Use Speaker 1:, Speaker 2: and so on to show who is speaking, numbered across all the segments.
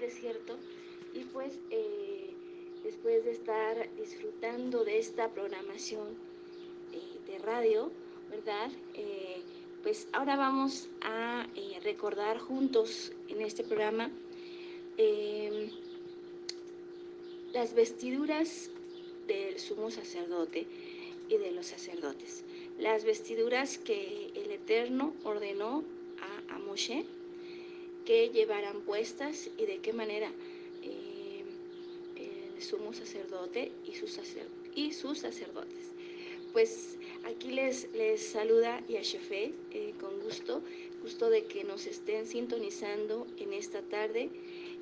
Speaker 1: desierto y pues eh, después de estar disfrutando de esta programación eh, de radio, ¿verdad? Eh, pues ahora vamos a recordar juntos en este programa las vestiduras del sumo sacerdote y de los sacerdotes. Las vestiduras que el Eterno ordenó a, a Moshe que llevaran puestas y de qué manera eh, el sumo sacerdote y sus, y sus sacerdotes. Pues aquí les, les saluda Yashefe eh, con gusto, gusto de que nos estén sintonizando en esta tarde.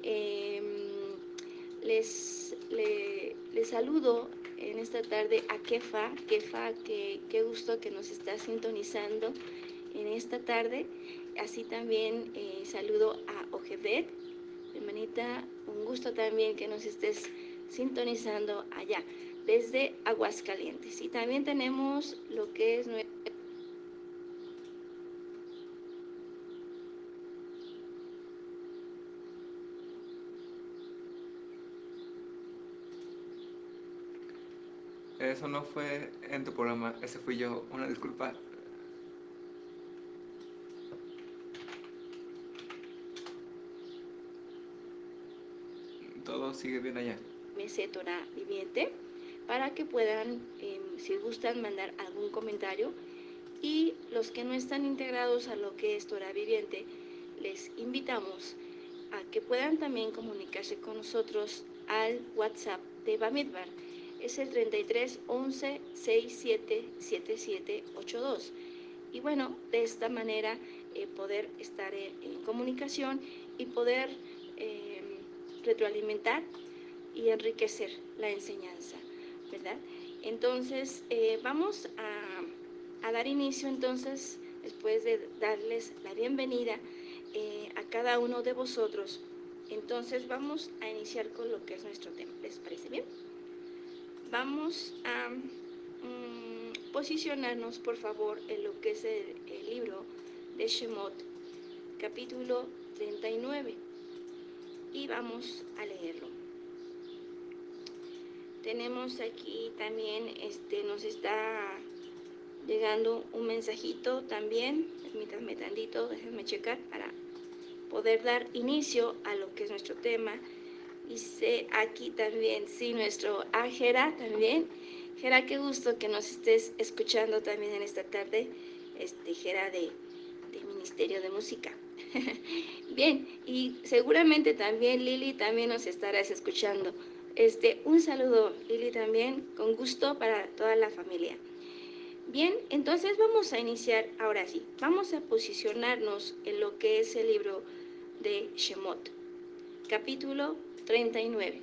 Speaker 1: Em, les, les saludo en esta tarde a Kefa, Kefa, que, qué gusto que nos está sintonizando en esta tarde. Así también eh, saludo a Ojebet, hermanita, un gusto también que nos estés sintonizando allá, desde Aguascalientes. Y también tenemos lo que es nuestro
Speaker 2: Eso no fue en tu programa, ese fui yo. Una disculpa. Todo sigue bien allá.
Speaker 1: Torah Viviente para que puedan, em, si gustan, mandar algún comentario. Y los que no están integrados a lo que es Torah Viviente, les invitamos a que puedan también comunicarse con nosotros al WhatsApp de Bamidbar es el 33 11 67 77 82. Y bueno, de esta manera eh, poder estar en, comunicación y poder em, retroalimentar y enriquecer la enseñanza, ¿verdad? Entonces, eh, vamos a, dar inicio entonces, después de darles la bienvenida eh, a cada uno de vosotros. Entonces, vamos a iniciar con lo que es nuestro tema. ¿Les parece bien? vamos a mm, posicionarnos, por favor, en lo que es el, libro de Shemot, capítulo 39, y vamos a leerlo. Tenemos aquí también, este, nos está llegando un mensajito también, permítanme tantito, déjenme checar para poder dar inicio a lo que es nuestro tema Dice aquí también, sí, nuestro Ágera también. Gera, qué gusto que nos estés escuchando también en esta tarde, este, Gera de, de Ministerio de Música. Bien, y seguramente también Lili también nos estarás escuchando. Este, un saludo, Lili, también, con gusto para toda la familia. Bien, entonces vamos a iniciar ahora sí. Vamos a posicionarnos en lo que es el libro de Shemot, capítulo 39.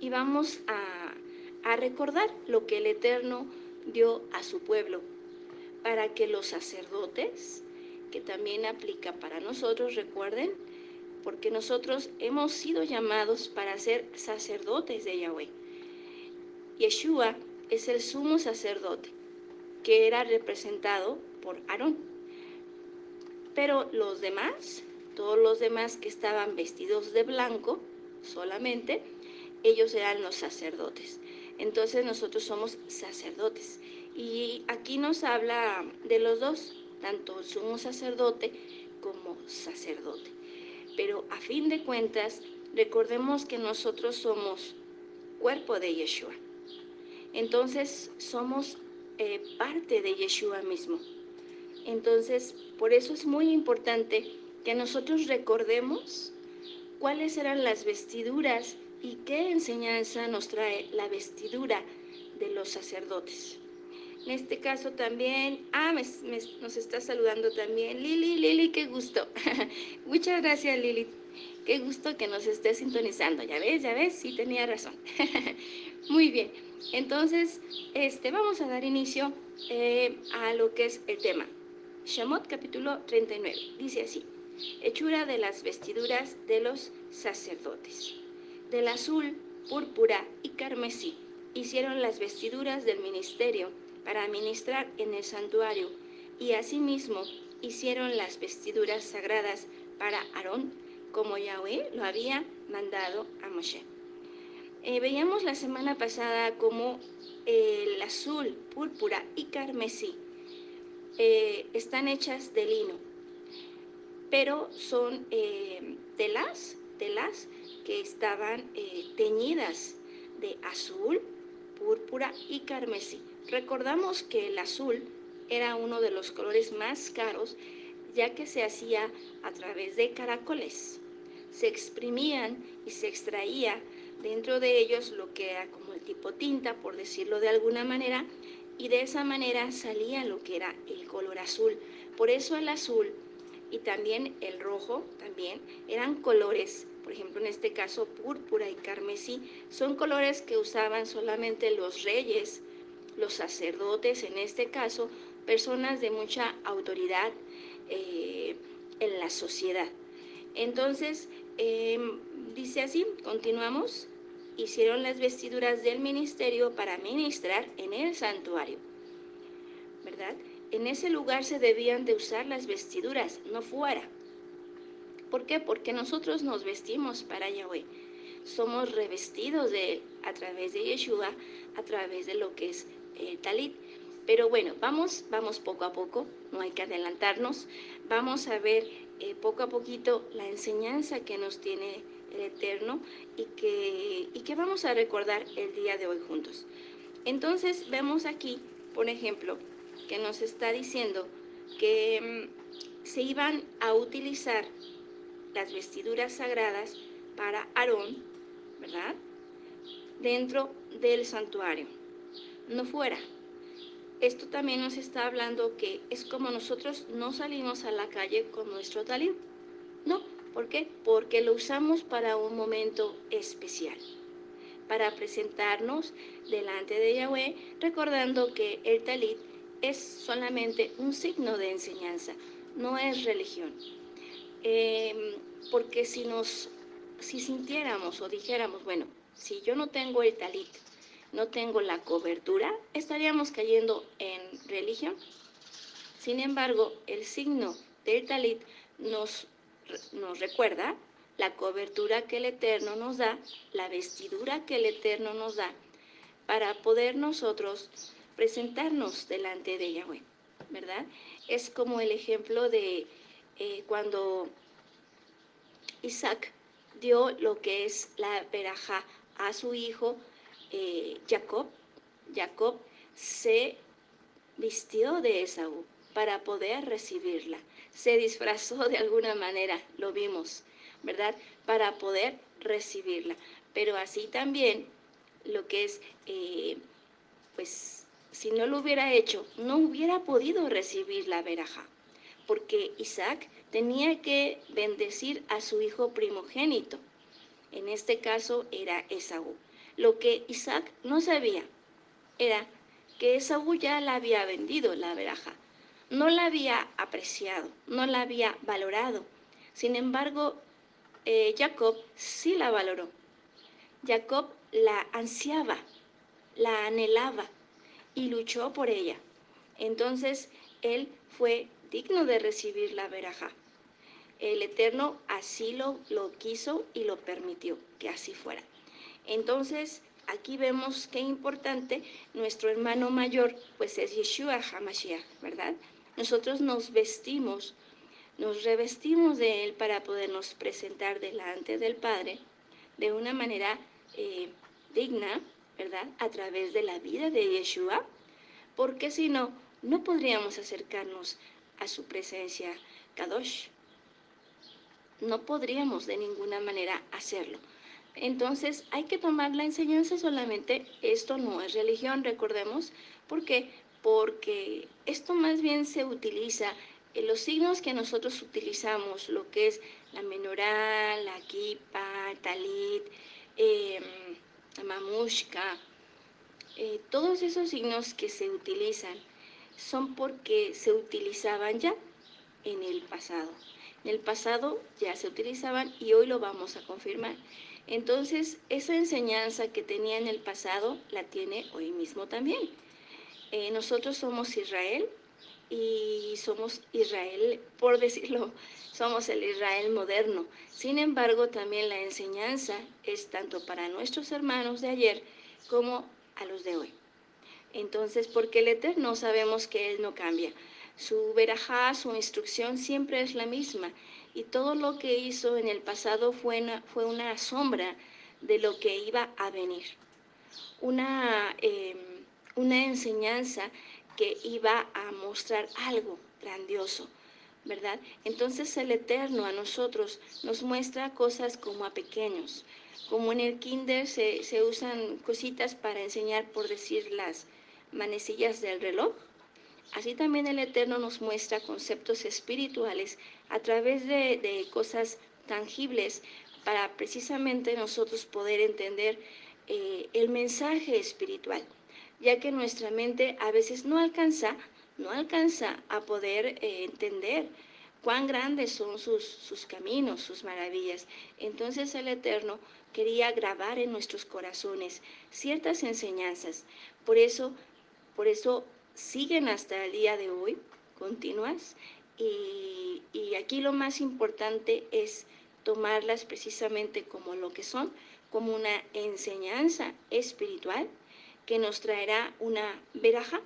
Speaker 1: Y vamos a, a recordar lo que el Eterno dio a su pueblo, para que los sacerdotes, que también aplica para nosotros, recuerden, porque nosotros hemos sido llamados para ser sacerdotes de Yahweh. Yeshua es el sumo sacerdote, que era representado por Aarón. Pero los demás, todos los demás que estaban vestidos de blanco, solamente, ellos eran los sacerdotes. Entonces nosotros somos sacerdotes. Y aquí nos habla de los dos, tanto sumo sacerdote como sacerdote. Pero a fin de cuentas, recordemos que nosotros somos cuerpo de Yeshua. Entonces somos eh, parte de Yeshua mismo. Entonces, por eso es muy importante que nosotros recordemos cuáles eran las vestiduras y qué enseñanza nos trae la vestidura de los sacerdotes. En este caso también, ah, nos está saludando también Lili, Lili, qué gusto. Muchas gracias Lili, qué gusto que nos esté sintonizando. Ya ves, ya ves, sí tenía razón. Muy bien, entonces este, vamos a dar inicio eh, a lo que es el tema. Shamot capítulo 39, dice así hechura de las vestiduras de los sacerdotes. Del azul, púrpura y carmesí hicieron las vestiduras del ministerio para ministrar en el santuario y asimismo hicieron las vestiduras sagradas para Aarón como Yahweh lo había mandado a Moshe. Eh, veíamos la semana pasada como el azul, púrpura y carmesí eh, están hechas de lino, pero son eh, telas, telas que estaban teñidas de azul, púrpura y carmesí. Recordamos que el azul era uno de los colores más caros ya que se hacía a través de caracoles. Se exprimían y se extraía dentro de ellos lo que era como el tipo tinta, por decirlo de alguna manera, y de esa manera salía lo que era el color azul. Por eso el azul y también el rojo también eran colores, por ejemplo en este caso púrpura y carmesí, son colores que usaban solamente los reyes, los sacerdotes en este caso, personas de mucha autoridad eh, en la sociedad. Entonces, em, dice así, continuamos, hicieron las vestiduras del ministerio para ministrar en el santuario, ¿verdad? En ese lugar se debían de usar las vestiduras, no fuera. ¿Por qué? Porque nosotros nos vestimos para Yahweh. Somos revestidos de Él a través de Yeshua, a través de lo que es el talit. Pero bueno, vamos, vamos poco a poco, no hay que adelantarnos. Vamos a ver eh, poco a poquito la enseñanza que nos tiene el Eterno y que, y que vamos a recordar el día de hoy juntos. Entonces vemos aquí, por ejemplo, que nos está diciendo que mm, se iban a utilizar las vestiduras sagradas para Aarón, ¿verdad? Dentro del santuario, no fuera. Esto también nos está hablando que es como nosotros no salimos a la calle con nuestro talib. No, ¿por qué? Porque lo usamos para un momento especial, para presentarnos delante de Yahweh, recordando que el talit es solamente un signo de enseñanza, no es religión. Em, porque si nos, si sintiéramos o dijéramos, bueno, si yo no tengo el talit, no tengo la cobertura, estaríamos cayendo en religión. Sin embargo, el signo del talit nos, nos recuerda la cobertura que el Eterno nos da, la vestidura que el Eterno nos da, para poder nosotros presentarnos delante de Yahweh, ¿verdad? Es como el ejemplo de eh, cuando Isaac dio lo que es la veraja a su hijo eh, Jacob, Jacob se vistió de Esaú para poder recibirla. Se disfrazó de alguna manera, lo vimos, ¿verdad? Para poder recibirla. Pero así también lo que es, eh, pues, si no lo hubiera hecho, no hubiera podido recibir la veraja. Porque Isaac tenía que bendecir a su hijo primogénito. En este caso era Esaú. Lo que Isaac no sabía era que Esaú ya la había vendido, la veraja. No la había apreciado, no la había valorado. Sin embargo, eh, Jacob sí la valoró. Jacob la ansiaba, la anhelaba y luchó por ella. Entonces, él fue digno de recibir la veraja. El Eterno así lo, lo quiso y lo permitió que así fuera. Entonces, aquí vemos qué importante nuestro hermano mayor, pues es Yeshua HaMashiach, ¿verdad? Nosotros nos vestimos, nos revestimos de él para podernos presentar delante del Padre de una manera eh, digna, ¿verdad? A través de la vida de Yeshua, porque si no, no podríamos acercarnos a su presencia Kadosh. No podríamos de ninguna manera hacerlo. Entonces hay que tomar la enseñanza solamente, esto no es religión, recordemos, ¿por qué? Porque esto más bien se utiliza, en los signos que nosotros utilizamos, lo que es la menorá, la kipa, talit, eh, la mamushka, eh, todos esos signos que se utilizan son porque se utilizaban ya en el pasado. En el pasado ya se utilizaban y hoy lo vamos a confirmar. Entonces, esa enseñanza que tenía en el pasado la tiene hoy mismo también. Eh, nosotros somos Israel y somos Israel, por decirlo, somos el Israel moderno. Sin embargo, también la enseñanza es tanto para nuestros hermanos de ayer como a los de hoy. Entonces, porque el Eterno sabemos que Él no cambia. Su verajá, su instrucción siempre es la misma. Y todo lo que hizo en el pasado fue una, fue una sombra de lo que iba a venir. Una, em, una enseñanza que iba a mostrar algo grandioso, ¿verdad? Entonces el Eterno a nosotros nos muestra cosas como a pequeños, como en el kinder se, se usan cositas para enseñar, por decir, las manecillas del reloj, así también el Eterno nos muestra conceptos espirituales a través de, de cosas tangibles para precisamente nosotros poder entender eh, el mensaje espiritual, ya que nuestra mente a veces no alcanza, no alcanza a poder eh, entender cuán grandes son sus, sus caminos, sus maravillas. Entonces el Eterno quería grabar en nuestros corazones ciertas enseñanzas. Por eso, por eso siguen hasta el día de hoy, continuas. Y, y aquí lo más importante es tomarlas precisamente como lo que son, como una enseñanza espiritual que nos traerá una veraja,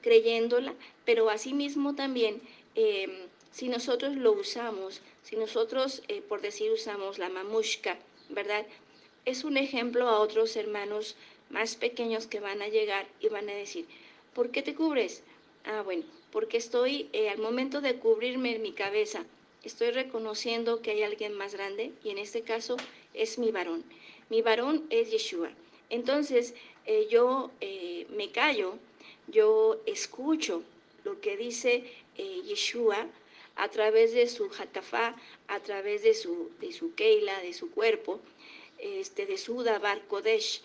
Speaker 1: creyéndola, pero asimismo también, eh, si nosotros lo usamos, si nosotros, eh, por decir, usamos la mamushka, ¿verdad? Es un ejemplo a otros hermanos más pequeños que van a llegar y van a decir, ¿por qué te cubres? Ah, bueno, porque estoy, eh, al momento de cubrirme mi cabeza, estoy reconociendo que hay alguien más grande y en este caso es mi varón. Mi varón es Yeshua. Entonces eh, yo eh, me callo, yo escucho lo que dice Yeshua a través de su hatafá, a través de su, de su keila, de su cuerpo, este, de su dabar kodesh.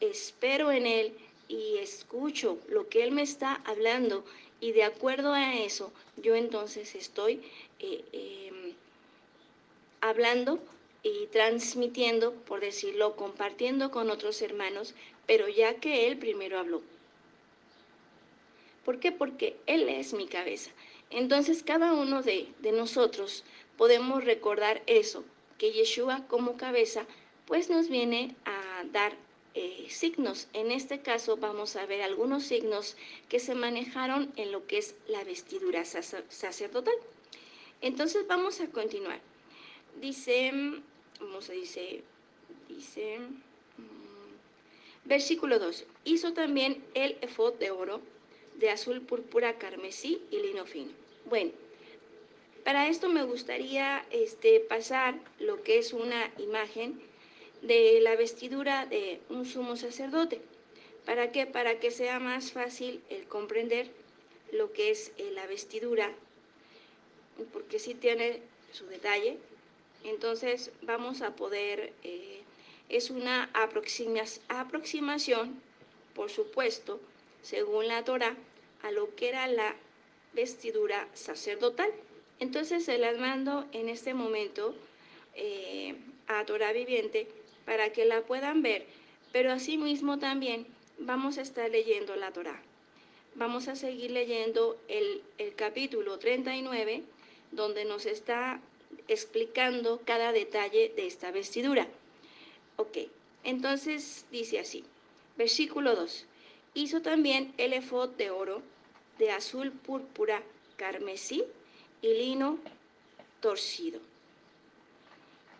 Speaker 1: Espero en él y escucho lo que él me está hablando y de acuerdo a eso yo entonces estoy eh, eh, hablando y transmitiendo, por decirlo, compartiendo con otros hermanos, pero ya que Él primero habló. ¿Por qué? Porque Él es mi cabeza. Entonces cada uno de, de nosotros podemos recordar eso, que Yeshua como cabeza pues nos viene a dar eh, signos. En este caso vamos a ver algunos signos que se manejaron en lo que es la vestidura sacerdotal. Entonces vamos a continuar. Dice, vamos a dice, dice, mm, versículo 2. Hizo también el efod de oro, de azul púrpura carmesí y lino fino. Bueno, para esto me gustaría este, pasar lo que es una imagen de la vestidura de un sumo sacerdote. ¿Para qué? Para que sea más fácil el comprender lo que es eh, la vestidura porque sí tiene su detalle. Entonces vamos a poder, eh, es una aproximación, por supuesto, según la Torah, a lo que era la vestidura sacerdotal. Entonces se las mando en este momento eh, a Torah viviente para que la puedan ver, pero asimismo también vamos a estar leyendo la Torah. Vamos a seguir leyendo el, el capítulo 39 donde nos está explicando cada detalle de esta vestidura. Ok, entonces dice así, versículo 2, hizo también el efod de oro, de azul púrpura, carmesí y lino torcido.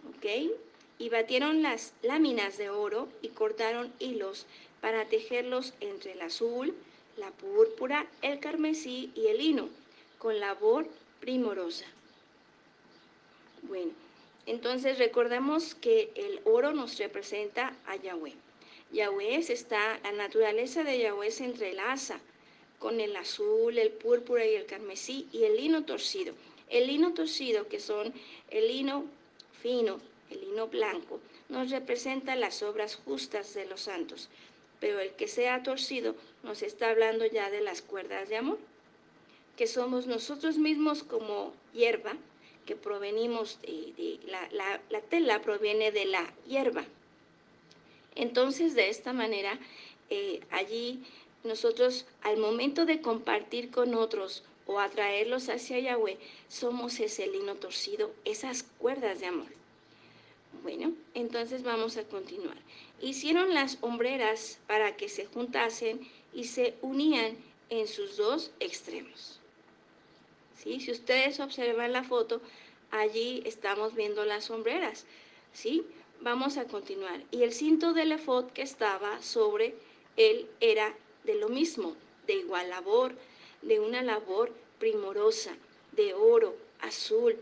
Speaker 1: Ok, y batieron las láminas de oro y cortaron hilos para tejerlos entre el azul, la púrpura, el carmesí y el lino, con labor primorosa. Bueno, entonces recordemos que el oro nos representa a Yahweh. Yahweh está, la naturaleza de Yahweh se entrelaza con el azul, el púrpura y el carmesí y el lino torcido. El lino torcido, que son el lino fino, el lino blanco, nos representa las obras justas de los santos, pero el que sea torcido nos está hablando ya de las cuerdas de amor que somos nosotros mismos como hierba, que provenimos de, la, tela proviene de la hierba. Entonces, de esta manera, eh, allí nosotros al momento de compartir con otros o atraerlos hacia Yahweh, somos ese lino torcido, esas cuerdas de amor. Bueno, entonces vamos a continuar. Hicieron las hombreras para que se juntasen y se unían en sus dos extremos. ¿Sí? Si ustedes observan la foto, allí estamos viendo las sombreras. ¿Sí? Vamos a continuar. Y el cinto del efod que estaba sobre él era de lo mismo, de igual labor, de una labor primorosa, de oro, azul,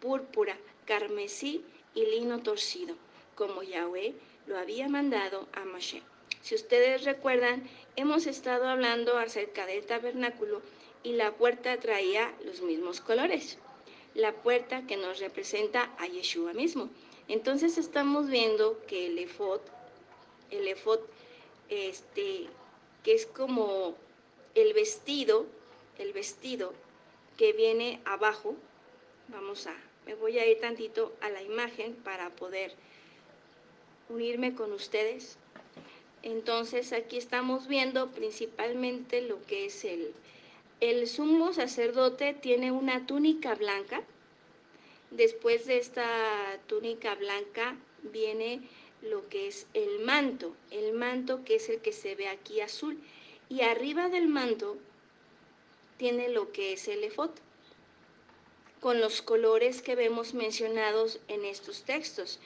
Speaker 1: púrpura, carmesí y lino torcido, como Yahweh lo había mandado a Moshe. Si ustedes recuerdan, hemos estado hablando acerca del tabernáculo y la puerta traía los mismos colores. La puerta que nos representa a Yeshua mismo. Entonces estamos viendo que el efod, el efod, este, que es como el vestido, el vestido que viene abajo, vamos a, me voy a ir tantito a la imagen para poder unirme con ustedes. Entonces aquí estamos viendo principalmente lo que es el, el sumo sacerdote tiene una túnica blanca. Después de esta túnica blanca viene lo que es el manto, el manto que es el que se ve aquí azul. Y arriba del manto tiene lo que es el efod, con los colores que vemos mencionados en estos textos.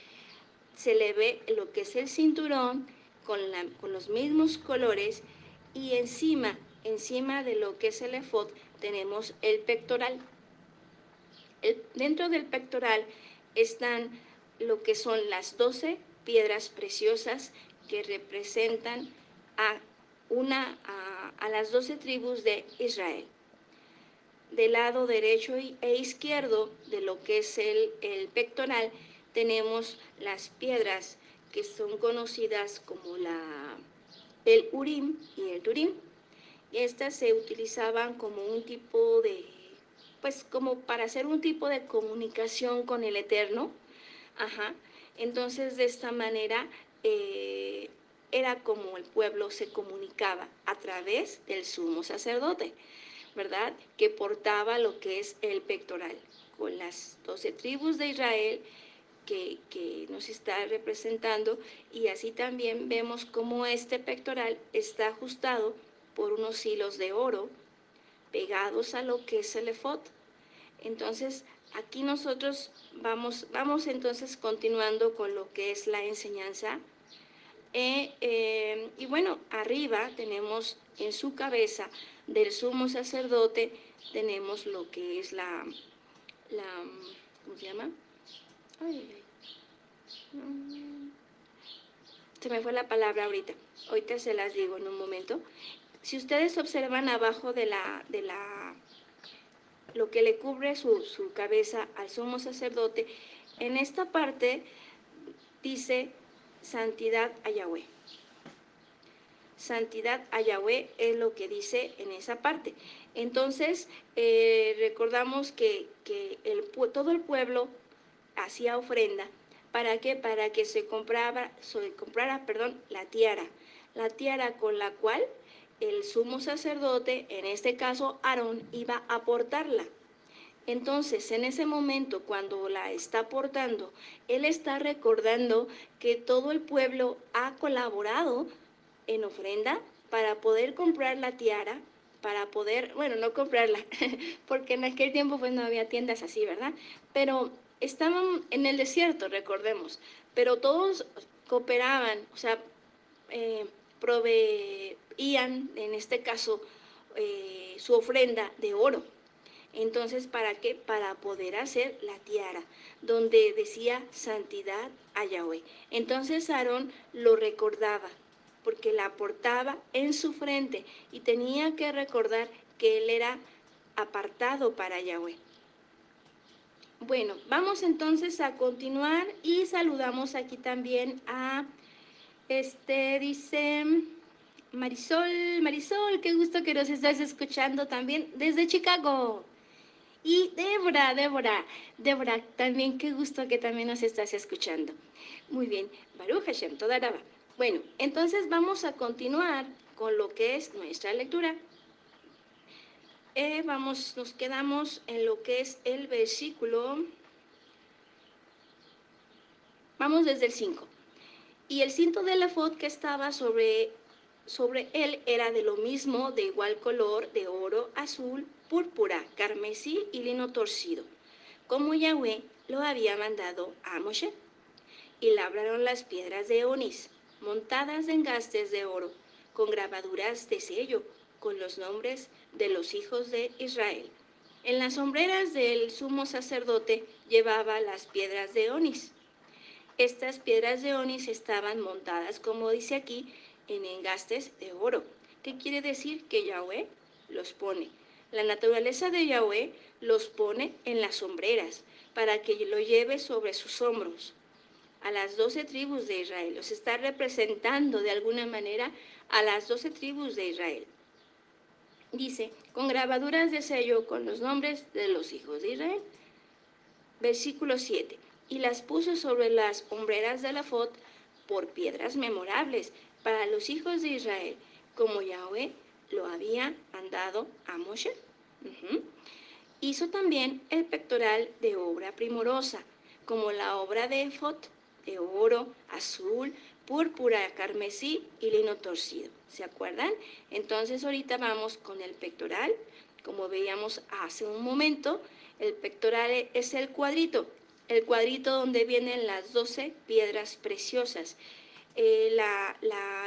Speaker 1: Se le ve lo que es el cinturón con, los mismos colores y encima, encima de lo que es el efod tenemos el pectoral. dentro del pectoral están lo que son las doce piedras preciosas que representan a, una, a, las doce tribus de Israel. Del lado derecho e izquierdo de lo que es el, el pectoral tenemos las piedras que son conocidas como la, el Urim y el Turim. Estas se utilizaban como un tipo de, pues como para hacer un tipo de comunicación con el Eterno. Ajá. Entonces, de esta manera, eh, era como el pueblo se comunicaba a través del sumo sacerdote, ¿verdad? Que portaba lo que es el pectoral, con las doce tribus de Israel que, que, nos está representando y así también vemos cómo este pectoral está ajustado por unos hilos de oro pegados a lo que es el efod. Entonces, aquí nosotros vamos, vamos entonces continuando con lo que es la enseñanza. Eh, eh, y bueno, arriba tenemos en su cabeza del sumo sacerdote, tenemos lo que es la, la ¿cómo se llama? Ay, se me fue la palabra ahorita. Ahorita se las digo en un momento. Si ustedes observan abajo de la, de la lo que le cubre su, cabeza al sumo sacerdote, en esta parte dice santidad a Yahweh. Santidad a Yahweh es lo que dice en esa parte. Entonces, eh, recordamos que, el, todo el pueblo hacía ofrenda. ¿Para qué? Para que se comprara, se comprara perdón, la tiara. La tiara con la cual el sumo sacerdote, en este caso Aarón, iba a portarla. Entonces, en ese momento, cuando la está portando, él está recordando que todo el pueblo ha colaborado en ofrenda para poder comprar la tiara, para poder, bueno, no comprarla, porque en aquel tiempo pues no había tiendas así, ¿verdad? Pero estaban en el desierto, recordemos, pero todos cooperaban, o sea, eh, proveían, en este caso, eh, su ofrenda de oro. Entonces, ¿para qué? Para poder hacer la tiara, donde decía santidad a Yahweh. Entonces Aarón lo recordaba, porque la portaba en su frente y tenía que recordar que él era apartado para Yahweh. Bueno, vamos entonces a continuar y saludamos aquí también a este dice Marisol, Marisol, qué gusto que nos estás escuchando también desde Chicago. Y Débora, Débora, Débora, también qué gusto que también nos estás escuchando. Muy bien, Baruch Hashem, toda Araba. Bueno, entonces vamos a continuar con lo que es nuestra lectura. Eh, vamos, nos quedamos en lo que es el versículo. Vamos desde el 5. Y el cinto de la fod que estaba sobre, sobre él era de lo mismo, de igual color, de oro, azul, púrpura, carmesí y lino torcido, como Yahweh lo había mandado a Moshe. Y labraron las piedras de onis, montadas en gastes de oro, con grabaduras de sello, con los nombres de los hijos de Israel. En las sombreras del sumo sacerdote llevaba las piedras de onis. Estas piedras de onis estaban montadas, como dice aquí, en engastes de oro. ¿Qué quiere decir? Que Yahweh los pone. La naturaleza de Yahweh los pone en las sombreras para que lo lleve sobre sus hombros. A las doce tribus de Israel. Los está representando de alguna manera a las doce tribus de Israel dice, con grabaduras de sello con los nombres de los hijos de Israel. Versículo 7. Y las puso sobre las hombreras de la fot por piedras memorables para los hijos de Israel, como Yahweh lo había mandado a Moshe. Hizo también el pectoral de obra primorosa, como la obra de Efot, de oro, azul, púrpura, carmesí y lino torcido. ¿Se acuerdan? Entonces ahorita vamos con el pectoral. Como veíamos hace un momento, el pectoral es el cuadrito, el cuadrito donde vienen las 12 piedras preciosas. Eh,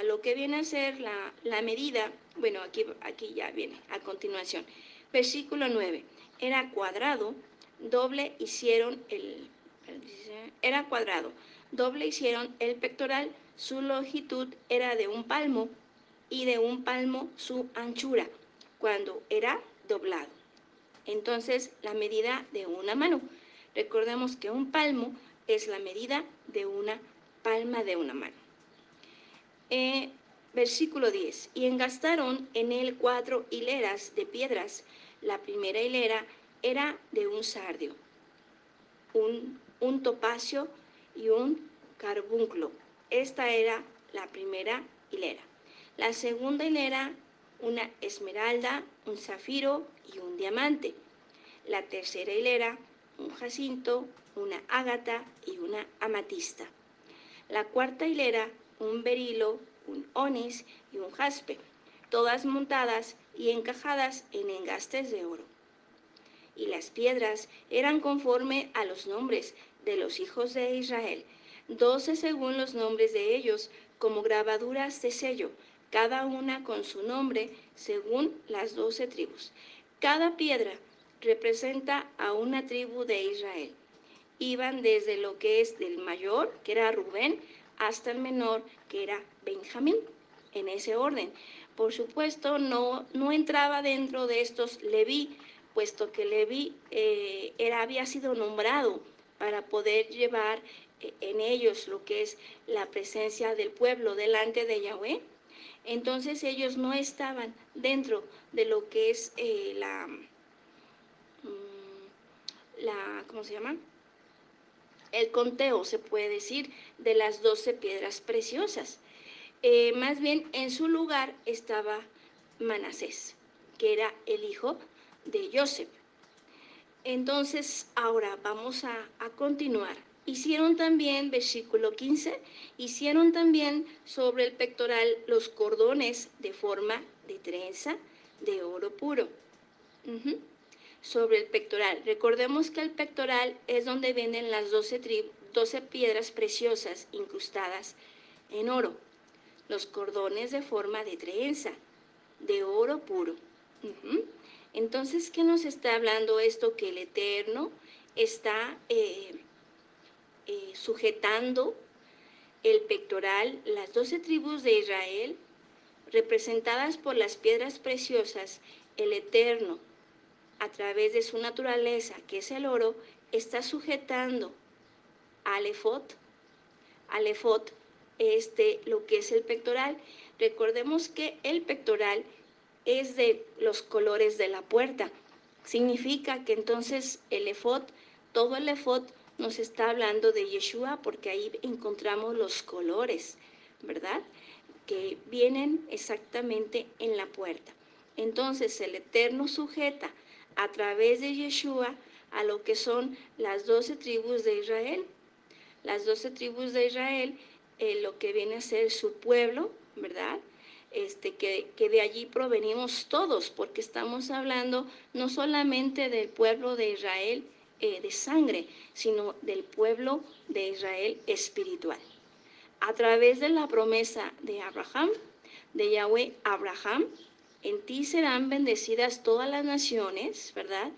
Speaker 1: lo que viene a ser la, medida, bueno, aquí, aquí ya viene a continuación. Versículo 9. Era cuadrado, doble hicieron el, era cuadrado, doble hicieron el pectoral, su longitud era de un palmo y de un palmo su anchura, cuando era doblado. Entonces, la medida de una mano. Recordemos que un palmo es la medida de una palma de una mano. Eh, versículo 10. Y engastaron en él cuatro hileras de piedras. La primera hilera era de un sardio, un, un topacio y un carbunclo. Esta era la primera hilera. La segunda hilera, una esmeralda, un zafiro y un diamante. La tercera hilera, un jacinto, una ágata y una amatista. La cuarta hilera, un berilo, un onis y un jaspe, todas montadas y encajadas en engastes de oro. Y las piedras eran conforme a los nombres de los hijos de Israel, doce según los nombres de ellos, como grabaduras de sello, cada una con su nombre según las doce tribus. Cada piedra representa a una tribu de Israel. Iban desde lo que es del mayor, que era Rubén, hasta el menor, que era Benjamín, en ese orden. Por supuesto, no, no entraba dentro de estos Leví, puesto que Leví eh, era, había sido nombrado para poder llevar eh, en ellos lo que es la presencia del pueblo delante de Yahweh entonces ellos no estaban dentro de lo que es eh, la, mm, la, ¿cómo se llama? El conteo, se puede decir, de las doce piedras preciosas. Eh, más bien en su lugar estaba Manasés, que era el hijo de Joseph. Entonces, ahora vamos a, a continuar Hicieron también, versículo 15, hicieron también sobre el pectoral los cordones de forma de trenza de oro puro. Sobre el pectoral. Recordemos que el pectoral es donde vienen las 12, 12 piedras preciosas incrustadas en oro. Los cordones de forma de trenza de oro puro. Entonces, ¿qué nos está hablando esto? Que el Eterno está... Eh, eh, sujetando el pectoral las doce tribus de Israel, representadas por las piedras preciosas, el Eterno, a través de su naturaleza, que es el oro, está sujetando al efot, este, lo que es el pectoral. Recordemos que el pectoral es de los colores de la puerta. Significa que entonces el efot, todo el efot nos está hablando de Yeshua porque ahí encontramos los colores, ¿verdad? Que vienen exactamente en la puerta. Entonces el Eterno sujeta a través de Yeshua a lo que son las doce tribus de Israel. Las doce tribus de Israel, eh, lo que viene a ser su pueblo, ¿verdad? Este, que, de allí provenimos todos, porque estamos hablando no solamente del pueblo de Israel eh, de sangre, sino del pueblo de Israel espiritual. A través de la promesa de Abraham, de Yahweh Abraham, en ti serán bendecidas todas las naciones, ¿verdad?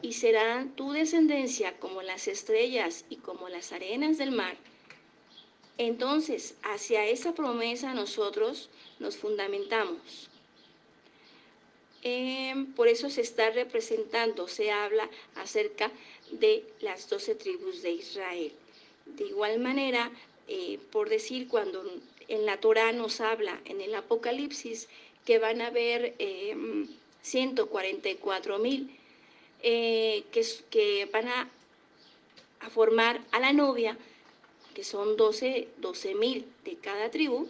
Speaker 1: Y serán tu descendencia como las estrellas y como las arenas del mar. Entonces, hacia esa promesa nosotros nos fundamentamos. Eh, por eso se está representando, se habla acerca de las doce tribus de Israel. De igual manera, eh, por decir, cuando en la Torah nos habla, en el Apocalipsis, que van a haber eh, 144 mil que, van a, formar a la novia, que son 12 mil de cada tribu,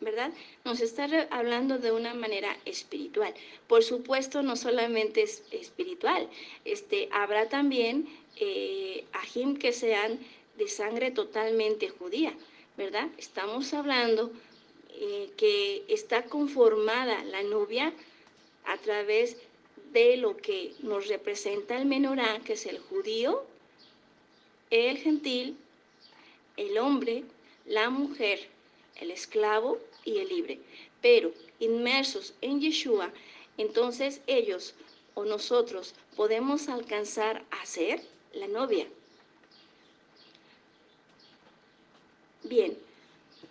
Speaker 1: ¿verdad? Nos está hablando de una manera espiritual. Por supuesto, no solamente es espiritual, este, habrá también eh, ajim que sean de sangre totalmente judía, ¿verdad? Estamos hablando eh, que está conformada la novia a través de lo que nos representa el menorá, que es el judío, el gentil, el hombre, la mujer, el esclavo y el libre. Pero inmersos en Yeshua, entonces ellos o nosotros podemos alcanzar a ser la novia. Bien,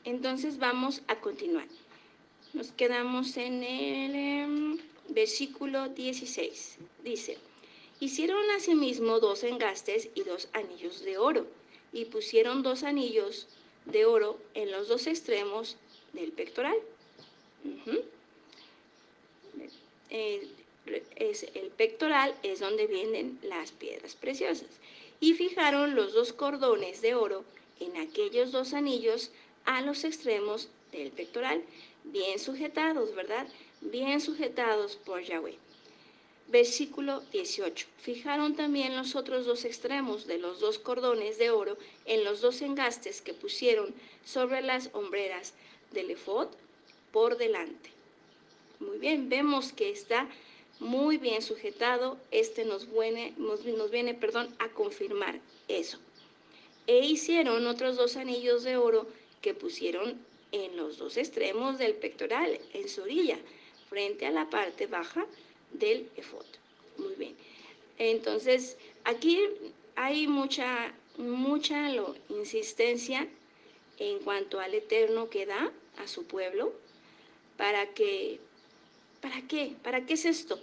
Speaker 1: entonces vamos a continuar. Nos quedamos en el eh, versículo 16. Dice, hicieron asimismo dos engastes y dos anillos de oro, y pusieron dos anillos de oro en los dos extremos del pectoral. Eh, el pectoral es donde vienen las piedras preciosas. Y fijaron los dos cordones de oro en aquellos dos anillos a los extremos del pectoral, bien sujetados, ¿verdad? Bien sujetados por Yahweh. Versículo 18. Fijaron también los otros dos extremos de los dos cordones de oro en los dos engastes que pusieron sobre las hombreras del efod por delante. Muy bien, vemos que está muy bien sujetado. Este nos viene, nos, nos viene perdón, a confirmar eso. E hicieron otros dos anillos de oro que pusieron en los dos extremos del pectoral, en su orilla, frente a la parte baja del efod. Muy bien. Entonces, aquí hay mucha, mucha insistencia en cuanto al Eterno que da a su pueblo para que, ¿para qué? ¿Para qué es esto?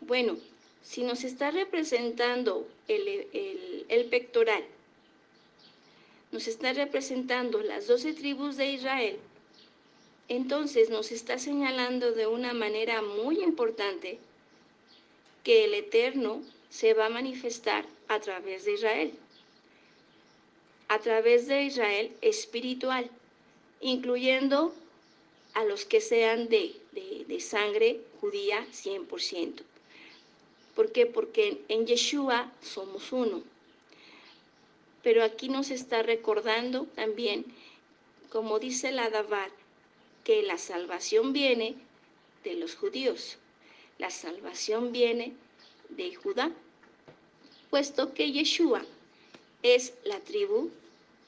Speaker 1: Bueno, si nos está representando el, el, el pectoral, nos está representando las doce tribus de Israel, entonces nos está señalando de una manera muy importante que el Eterno se va a manifestar a través de Israel, a través de Israel espiritual, incluyendo a los que sean de, de, sangre judía 100%. ¿Por qué? Porque en Yeshua somos uno. Pero aquí nos está recordando también, como dice la Dabar, que la salvación viene de los judíos. La salvación viene de Judá, puesto que Yeshua es la tribu,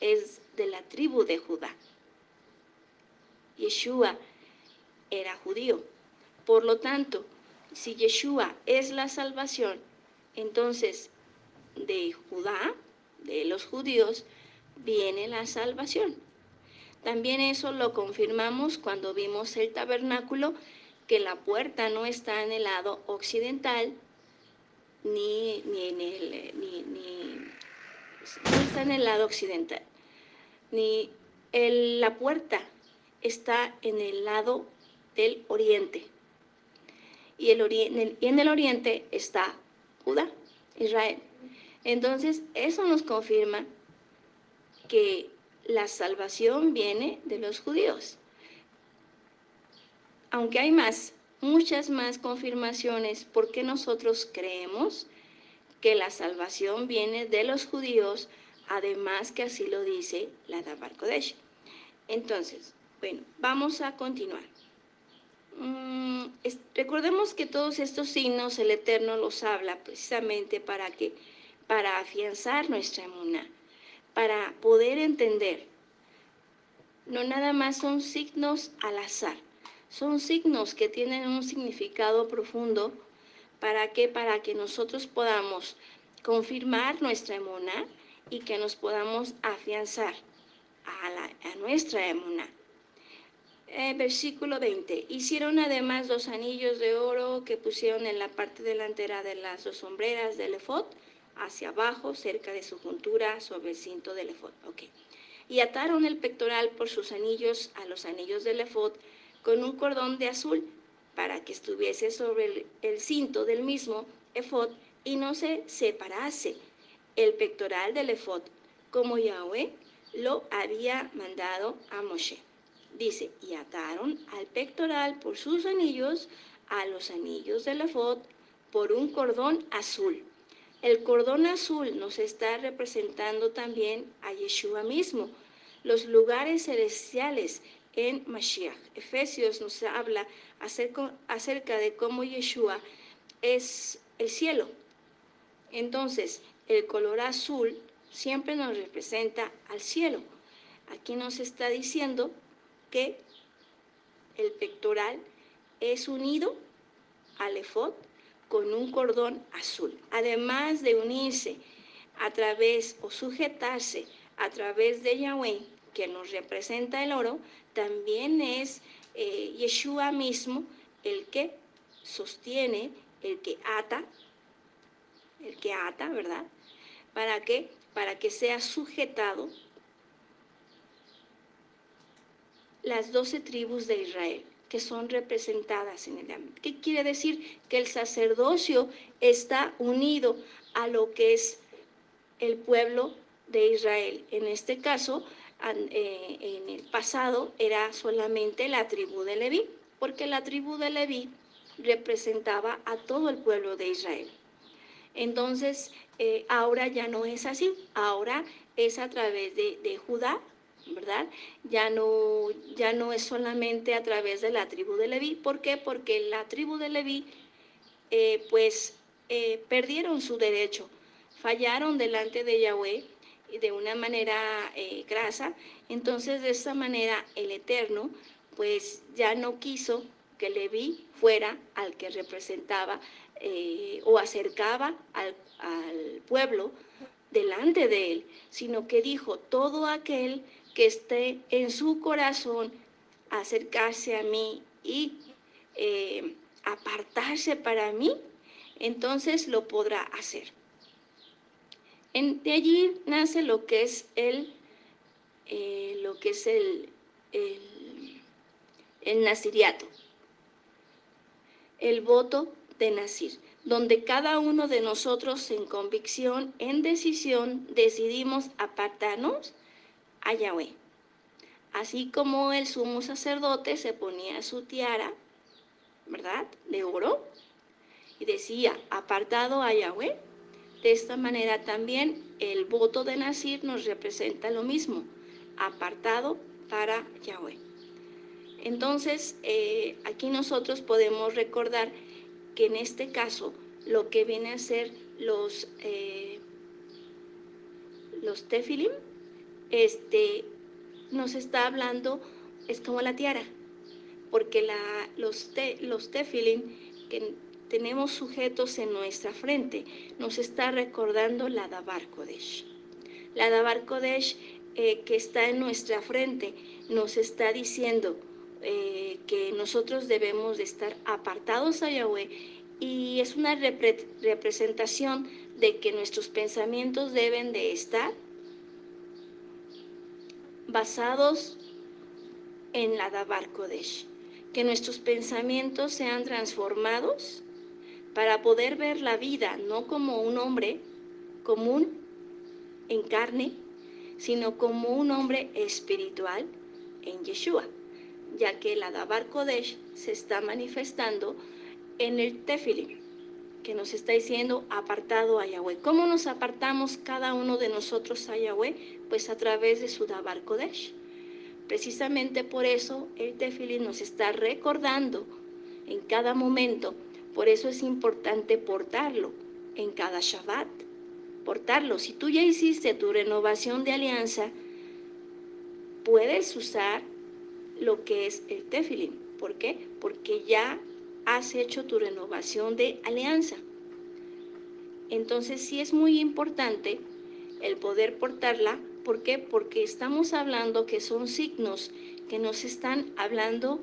Speaker 1: es de la tribu de Judá. Yeshua era judío. Por lo tanto, si Yeshua es la salvación, entonces de Judá, de los judíos, viene la salvación. También eso lo confirmamos cuando vimos el tabernáculo, que la puerta no está en el lado occidental, ni, ni en el, ni, ni, no está en el lado occidental, ni el, la puerta está en el lado del oriente. Y, el ori y en el oriente está Judá, Israel. Entonces, eso nos confirma que la salvación viene de los judíos. Aunque hay más, muchas más confirmaciones porque nosotros creemos que la salvación viene de los judíos, además que así lo dice la Dabar Kodesh. Entonces, bueno, vamos a continuar. Mm, recordemos que todos estos signos el Eterno los habla precisamente para que para afianzar nuestra emuna, para poder entender. No nada más son signos al azar, son signos que tienen un significado profundo ¿Para qué? Para que nosotros podamos confirmar nuestra emuna y que nos podamos afianzar a, nuestra emuna. Eh, versículo 20. Hicieron además dos anillos de oro que pusieron en la parte delantera de las dos sombreras del efod, hacia abajo, cerca de su juntura, sobre el cinto del efod. Okay. Y ataron el pectoral por sus anillos a los anillos del efod con un cordón de azul para que estuviese sobre el, cinto del mismo efod y no se separase el pectoral del efod, como Yahweh lo había mandado a Moshe. Dice, y ataron al pectoral por sus anillos a los anillos del efod por un cordón azul. El cordón azul nos está representando también a Yeshua mismo, los lugares celestiales en Mashiach. Efesios nos habla acerca, de cómo Yeshua es el cielo. Entonces, el color azul siempre nos representa al cielo. Aquí nos está diciendo que el pectoral es unido al efod con un cordón azul. Además de unirse a través o sujetarse a través de Yahweh, que nos representa el oro, también es eh, Yeshua mismo el que sostiene, el que ata, el que ata, ¿verdad? ¿Para qué? Para que sea sujetado las doce tribus de Israel que son representadas en el ámbito. ¿Qué quiere decir? Que el sacerdocio está unido a lo que es el pueblo de Israel. En este caso, en el pasado era solamente la tribu de Leví, porque la tribu de Leví representaba a todo el pueblo de Israel. Entonces, eh, ahora ya no es así, ahora es a través de, Judá, ¿verdad? Ya no, ya no es solamente a través de la tribu de Leví. ¿Por qué? Porque la tribu de Leví, eh, pues, perdieron su derecho, fallaron delante de Yahweh de una manera eh, grasa. Entonces de esta manera el Eterno pues ya no quiso que Leví fuera al que representaba eh, o acercaba al, al pueblo delante de él, sino que dijo, todo aquel que esté en su corazón acercarse a mí y eh, apartarse para mí, entonces lo podrá hacer de allí nace lo que es el, eh, lo que es el, el, el el voto de Nacir, donde cada uno de nosotros en convicción, en decisión, decidimos apartarnos a Yahweh. Así como el sumo sacerdote se ponía su tiara, ¿verdad?, de oro, y decía, apartado a Yahweh, de esta manera también el voto de Nasir nos representa lo mismo, apartado para Yahweh. Entonces, eh, aquí nosotros podemos recordar que en este caso lo que viene a ser los, eh, los tefilim, este, nos está hablando, es como la tiara, porque la, los, los tefilim que tenemos sujetos en nuestra frente, nos está recordando la Dabar Kodesh. La Dabar Kodesh eh, que está en nuestra frente nos está diciendo eh, que nosotros debemos de estar apartados a Yahweh y es una representación de que nuestros pensamientos deben de estar basados en la Dabar Kodesh, que nuestros pensamientos sean transformados para poder ver la vida no como un hombre común en carne, sino como un hombre espiritual en Yeshua. ya que el Adabar Kodesh se está manifestando en el Tefilin, que nos está diciendo apartado a Yahweh. ¿Cómo nos apartamos cada uno de nosotros a Yahweh? Pues a través de su Dabar Kodesh. Precisamente por eso el Tefilin nos está recordando en cada momento. Por eso es importante portarlo en cada Shabbat. Portarlo. Si tú ya hiciste tu renovación de alianza, puedes usar lo que es el Tefilin. ¿Por qué? Porque ya has hecho tu renovación de alianza. Entonces sí es muy importante el poder portarla. ¿Por qué? Porque estamos hablando que son signos que nos están hablando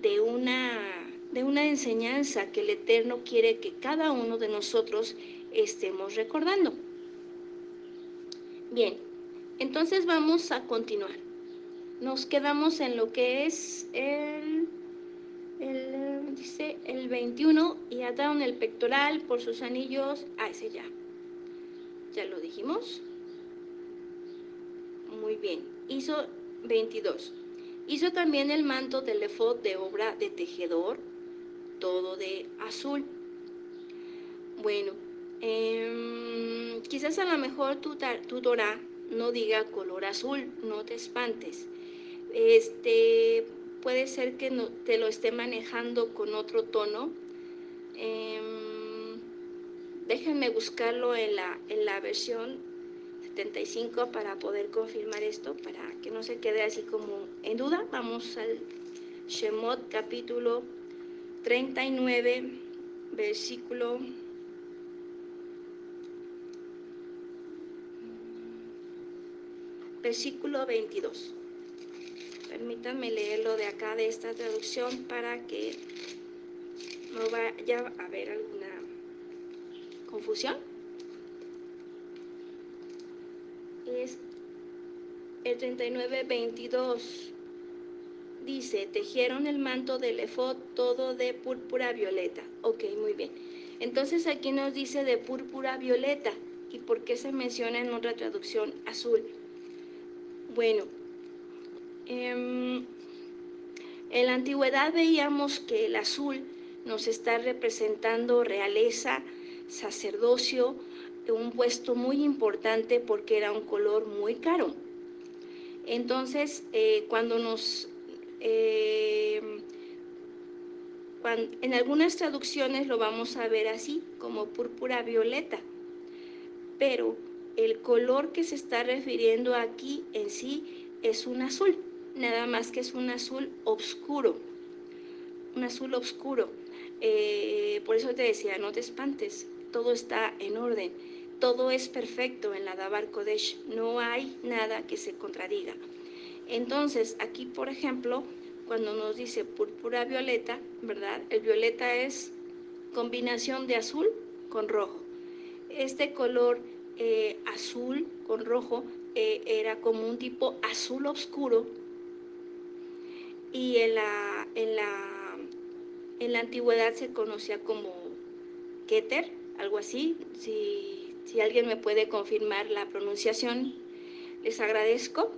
Speaker 1: de una, de una enseñanza que el Eterno quiere que cada uno de nosotros estemos recordando. Bien, entonces vamos a continuar. Nos quedamos en lo que es el, el dice el 21 y ataron el pectoral por sus anillos. Ah, ese ya. Ya lo dijimos. Muy bien. Hizo 22. Hizo también el manto del efod de obra de tejedor, todo de azul. Bueno, eh, quizás a lo mejor tu, tu Torah no diga color azul, no te espantes. Este, puede ser que no, te lo esté manejando con otro tono. Eh, déjenme buscarlo en la, en la versión 75 para poder confirmar esto, para que no se quede así como en duda. Vamos al Shemot capítulo 39, versículo versículo 22. Permítanme leerlo de acá, de esta traducción, para que no vaya a haber alguna confusión. Es el 39, 22. Dice, tejieron el manto del efod todo de púrpura violeta. Ok, muy bien. Entonces aquí nos dice de púrpura violeta. ¿Y por qué se menciona en otra traducción azul? Bueno, eh, en la antigüedad veíamos que el azul nos está representando realeza, sacerdocio, un puesto muy importante porque era un color muy caro. Entonces, eh, cuando nos... Eh, en algunas traducciones lo vamos a ver así, como púrpura violeta, pero el color que se está refiriendo aquí en sí es un azul, nada más que es un azul oscuro, un azul oscuro. Eh, por eso te decía, no te espantes, todo está en orden, todo es perfecto en la Dabar Kodesh, no hay nada que se contradiga. Entonces, aquí, por ejemplo, cuando nos dice púrpura violeta, ¿verdad? El violeta es combinación de azul con rojo. Este color eh, azul con rojo eh, era como un tipo azul oscuro y en la, en la, en la antigüedad se conocía como Keter, algo así. Si, si alguien me puede confirmar la pronunciación, les agradezco.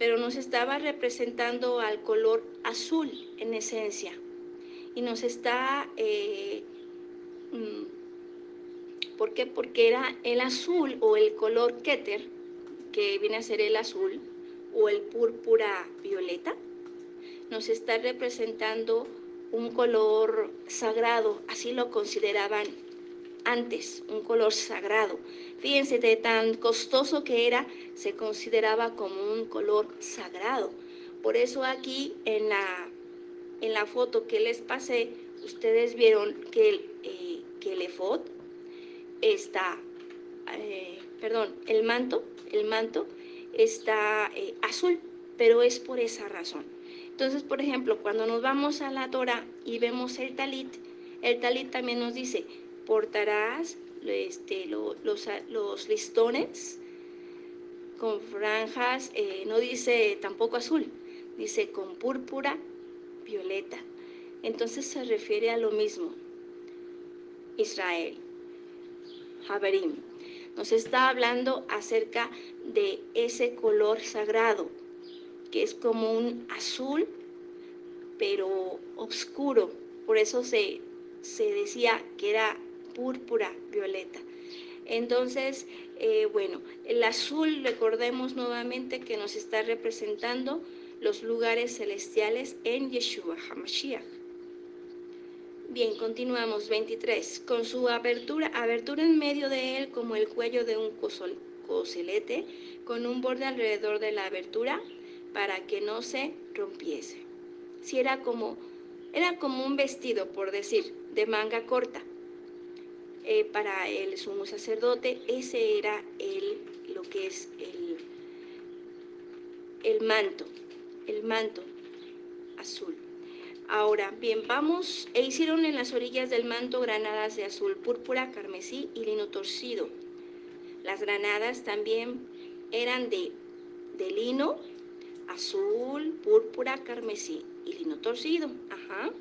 Speaker 1: Pero nos estaba representando al color azul en esencia y nos está eh, ¿Por qué? Porque era el azul o el color Keter, que viene a ser el azul, o el púrpura violeta, nos está representando un color sagrado, así lo consideraban antes, un color sagrado. Fíjense, de tan costoso que era, se consideraba como un color sagrado. Por eso aquí en la, en la foto que les pasé, ustedes vieron que el, eh, que está, eh, perdón, el manto, el manto está eh, azul, pero es por esa razón. Entonces, por ejemplo, cuando nos vamos a la Torah y vemos el talit, el talit también nos dice, portarás este, los, los, listones con franjas, eh, no dice tampoco azul, dice con púrpura violeta. Entonces se refiere a lo mismo, Israel. Haberim. Nos está hablando acerca de ese color sagrado, que es como un azul pero oscuro. Por eso se, se decía que era púrpura violeta. Entonces, eh, bueno, el azul, recordemos nuevamente que nos está representando los lugares celestiales en Yeshua HaMashiach. Bien, continuamos. 23. Con su abertura, abertura en medio de él como el cuello de un coselete, con un borde alrededor de la abertura para que no se rompiese. Si era como, era como un vestido, por decir, de manga corta. Eh, para el sumo sacerdote, ese era el, lo que es el, el manto, el manto azul. Ahora, bien, vamos, e hicieron en las orillas del manto granadas de azul, púrpura, carmesí y lino torcido. Las granadas también eran de, de lino, azul, púrpura, carmesí y lino torcido. Ajá.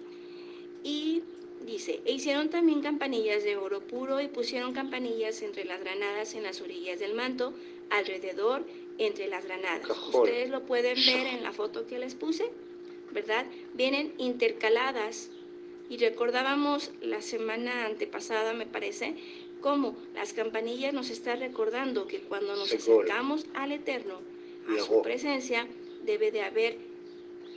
Speaker 1: Y dice, e hicieron también campanillas de oro puro y pusieron campanillas entre las granadas en las orillas del manto, alrededor entre las granadas. Ustedes lo pueden ver en la foto que les puse. ¿verdad? Vienen intercaladas y recordábamos la semana antepasada, me parece, cómo las campanillas nos están recordando que cuando nos acercamos al Eterno, a su presencia, debe de haber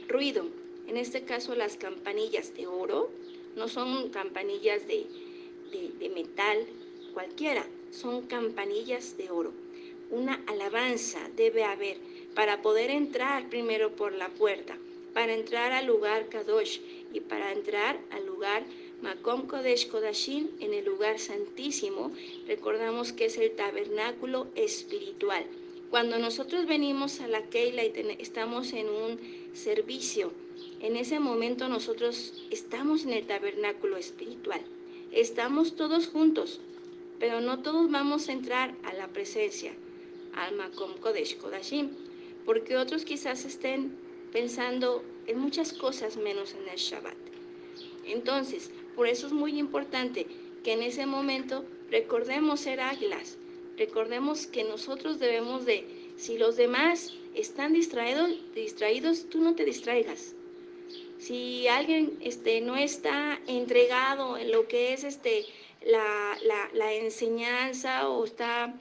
Speaker 1: ruido. En este caso, las campanillas de oro no son campanillas de, de metal cualquiera, son campanillas de oro. Una alabanza debe haber para poder entrar primero por la puerta para entrar al lugar Kadosh y para entrar al lugar Makom Kodesh Kodashim, en el lugar santísimo, recordamos que es el tabernáculo espiritual. Cuando nosotros venimos a la Keila y estamos en un servicio, en ese momento nosotros estamos en el tabernáculo espiritual. Estamos todos juntos, pero no todos vamos a entrar a la presencia, al Makom Kodesh Kodashim, porque otros quizás estén pensando en muchas cosas menos en el Shabbat. Entonces, por eso es muy importante que en ese momento recordemos ser águilas, recordemos que nosotros debemos de, si los demás están distraídos, distraídos tú no te distraigas. Si alguien este, no está entregado en lo que es este, la, la, enseñanza o está,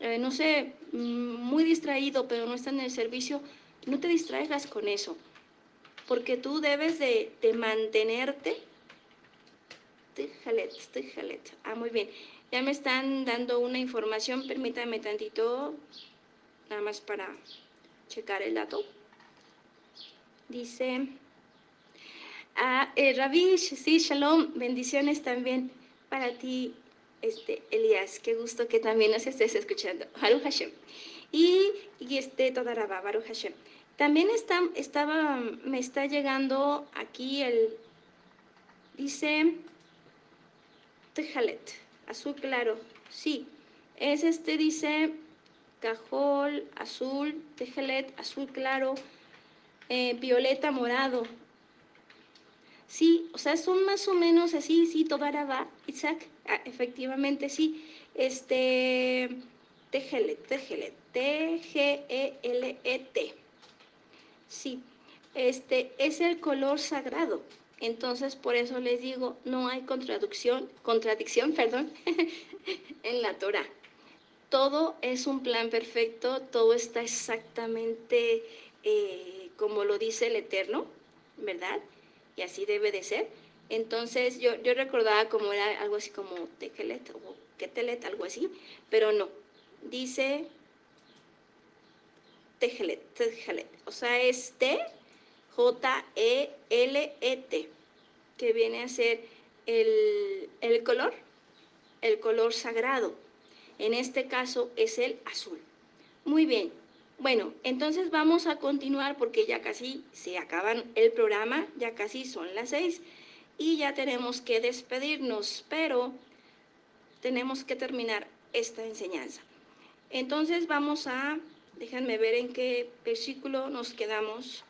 Speaker 1: eh, no sé, mm, muy distraído, pero no está en el servicio, no te distraigas con eso, porque tú debes de, mantenerte. Ah, muy bien. Ya me están dando una información, permítame tantito, nada más para checar el dato. Dice, ah, eh, sí, shalom, bendiciones también para ti, este, Elías, qué gusto que también nos estés escuchando. Haru Hashem. Y, y este, toda Baruch Hashem. También está, estaba, me está llegando aquí el, dice, tejalet, azul claro, sí, es este, dice, cajol, azul, tejalet, azul claro, eh, violeta, morado. Sí, o sea, son más o menos así, sí, va, Isaac, ah, efectivamente, sí, este, tejelet, tejelet, T-G-E-L-E-T. Sí, este es el color sagrado. Entonces, por eso les digo, no hay contradicción, contradicción, perdón, en la Torah. Todo es un plan perfecto, todo está exactamente eh, como lo dice el Eterno, ¿verdad? Y así debe de ser. Entonces, yo, yo recordaba como era algo así como tekelet o ketelet, algo así, pero no. Dice Tejelet, Tejelet. O sea, es T, J-E-L-E-T, que viene a ser el, el color, el color sagrado. En este caso es el azul. Muy bien. Bueno, entonces vamos a continuar porque ya casi se acaban el programa, ya casi son las seis y ya tenemos que despedirnos, pero tenemos que terminar esta enseñanza. Entonces vamos a Déjenme ver en qué versículo nos quedamos.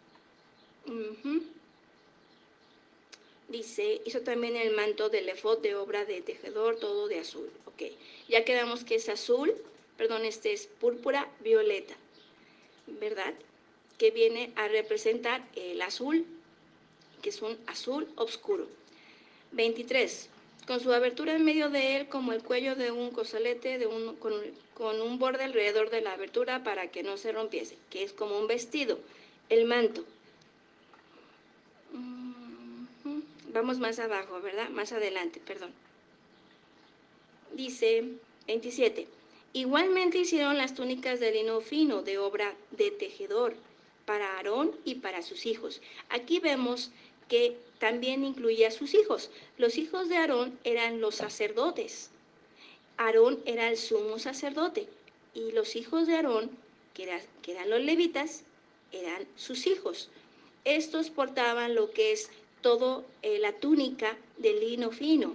Speaker 1: Dice, hizo también el manto del efod de obra de tejedor, todo de azul. Ok, ya quedamos que es azul, perdón, este es púrpura violeta, ¿verdad? Que viene a representar el azul, que es un azul oscuro. 23. Con su abertura en medio de él como el cuello de un cosalete de un, con, con un borde alrededor de la abertura para que no se rompiese, que es como un vestido, el manto. Vamos más abajo, ¿verdad? Más adelante, perdón. Dice 27. Igualmente hicieron las túnicas de lino fino de obra de tejedor para Aarón y para sus hijos. Aquí vemos que también incluía a sus hijos. Los hijos de Aarón eran los sacerdotes. Aarón era el sumo sacerdote y los hijos de Aarón, que, eran los levitas, eran sus hijos. Estos portaban lo que es todo eh, la túnica de lino fino,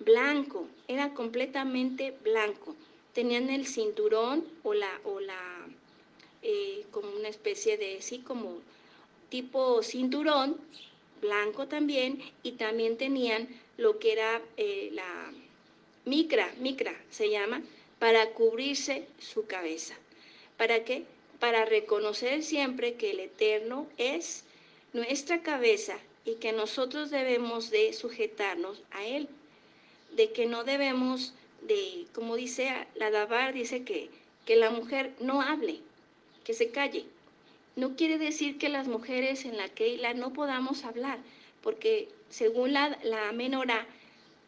Speaker 1: blanco, era completamente blanco tenían el cinturón o la, o la eh, como una especie de, sí, como tipo cinturón, blanco también, y también tenían lo que era eh, la micra, micra se llama, para cubrirse su cabeza. ¿Para qué? Para reconocer siempre que el Eterno es nuestra cabeza y que nosotros debemos de sujetarnos a Él, de que no debemos de, como dice la Dabar, dice que, que la mujer no hable, que se calle. No quiere decir que las mujeres en la Keila no podamos hablar, porque según la, la menorá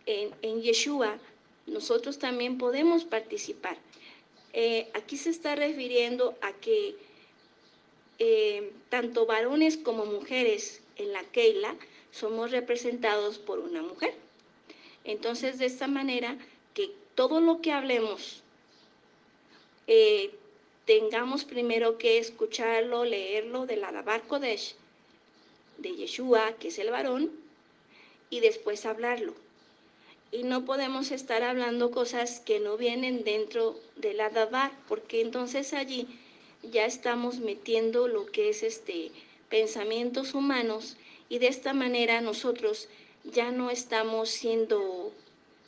Speaker 1: en, en Yeshua, nosotros también podemos participar. Eh, aquí se está refiriendo a que eh, tanto varones como mujeres en la Keila somos representados por una mujer. Entonces, de esta manera, todo lo que hablemos eh, tengamos primero que escucharlo, leerlo de la Dabar Kodesh, de Yeshua, que es el varón, y después hablarlo. Y no podemos estar hablando cosas que no vienen dentro de la Dabar, porque entonces allí ya estamos metiendo lo que es este pensamientos humanos y de esta manera nosotros ya no estamos siendo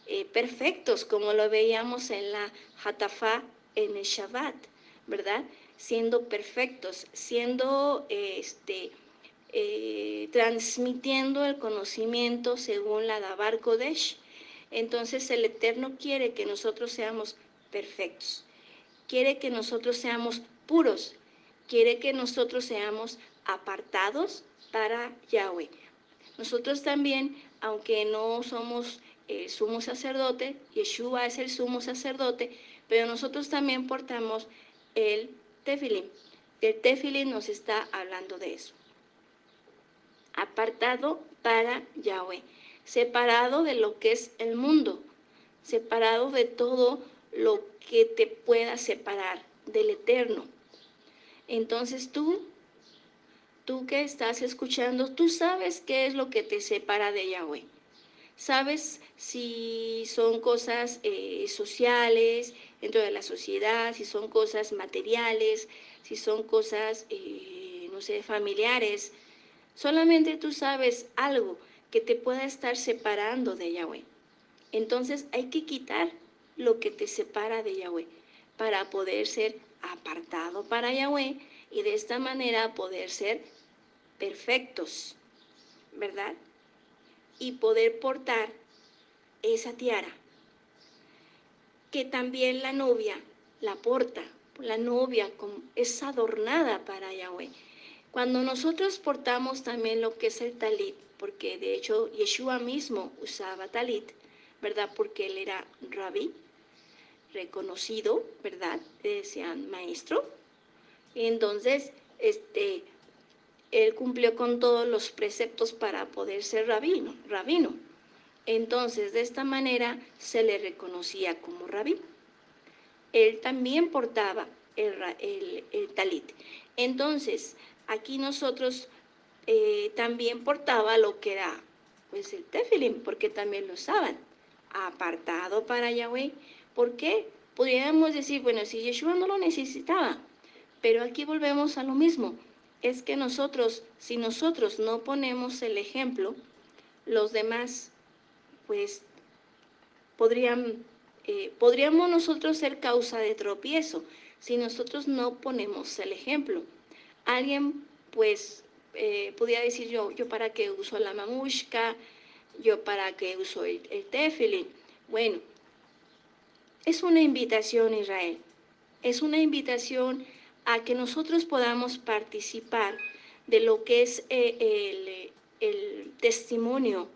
Speaker 1: eh, perfectos, como lo veíamos en la Hatafá en el Shabbat, ¿verdad? Siendo perfectos, siendo este, eh, transmitiendo el conocimiento según la Dabar Kodesh. Entonces el Eterno quiere que nosotros seamos perfectos, quiere que nosotros seamos puros, quiere que nosotros seamos apartados para Yahweh. Nosotros también, aunque no somos el sumo sacerdote, Yeshua es el sumo sacerdote, pero nosotros también portamos el tefilín. El tefilín nos está hablando de eso. Apartado para Yahweh, separado de lo que es el mundo, separado de todo lo que te pueda separar del eterno. Entonces tú, tú que estás escuchando, tú sabes qué es lo que te separa de Yahweh sabes si son cosas eh, sociales dentro de la sociedad, si son cosas materiales, si son cosas, eh, no sé, familiares. Solamente tú sabes algo que te pueda estar separando de Yahweh. Entonces hay que quitar lo que te separa de Yahweh para poder ser apartado para Yahweh y de esta manera poder ser perfectos, ¿verdad? Y poder portar esa tiara, que también la novia la porta, la novia es adornada para Yahweh. Cuando nosotros portamos también lo que es el talit, porque de hecho Yeshua mismo usaba talit, ¿verdad? Porque él era rabí, reconocido, ¿verdad? decían maestro. Entonces, este, él cumplió con todos los preceptos para poder ser rabino, rabino. Entonces, de esta manera se le reconocía como rabí. Él también portaba el, talit. Entonces, aquí nosotros eh, también portaba lo que era pues el tefilín, porque también lo usaban, apartado para Yahweh. ¿Por qué? Podríamos decir, bueno, si Yeshua no lo necesitaba, pero aquí volvemos a lo mismo es que nosotros, si nosotros no ponemos el ejemplo, los demás, pues, podrían, eh, podríamos nosotros ser causa de tropiezo si nosotros no ponemos el ejemplo. Alguien, pues, eh, pudiera decir yo, yo para qué uso la mamushka, yo para qué uso el, el. Bueno, es una invitación, Israel. Es una invitación a que nosotros podamos participar de lo que es eh, el, el, testimonio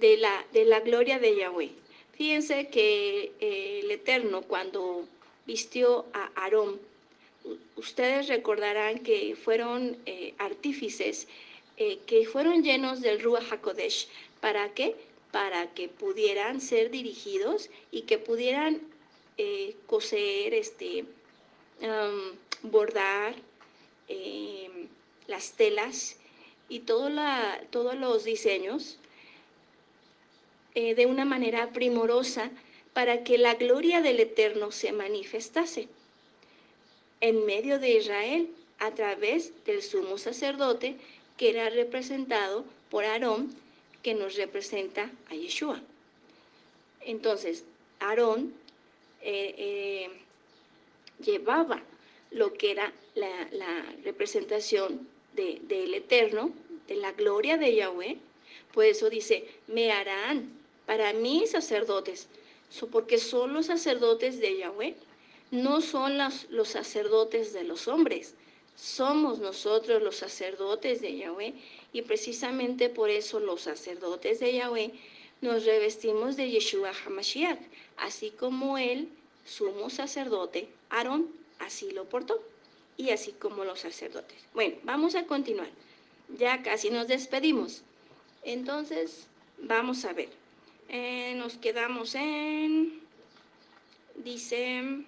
Speaker 1: de la, de la gloria de Yahweh. Fíjense que eh, el Eterno cuando vistió a Aarón, ustedes recordarán que fueron eh, artífices que fueron llenos del Ruach HaKodesh. ¿Para qué? Para que pudieran ser dirigidos y que pudieran coser, este, bordar em, las telas y todo la, todos los diseños eh, de una manera primorosa para que la gloria del Eterno se manifestase en medio de Israel a través del sumo sacerdote que era representado por Aarón, que nos representa a Yeshua. Entonces, Aarón eh, eh, llevaba lo que era la, la representación del de, Eterno, de la gloria de Yahweh. Por eso dice, me harán para mí sacerdotes, porque son los sacerdotes de Yahweh no son los, los sacerdotes de los hombres, somos nosotros los sacerdotes de Yahweh y precisamente por eso los sacerdotes de Yahweh nos revestimos de Yeshua HaMashiach, así como el sumo sacerdote Aarón así lo portó y así como los sacerdotes. Bueno, vamos a continuar. Ya casi nos despedimos. Entonces, vamos a ver. Eh, nos quedamos en, dice,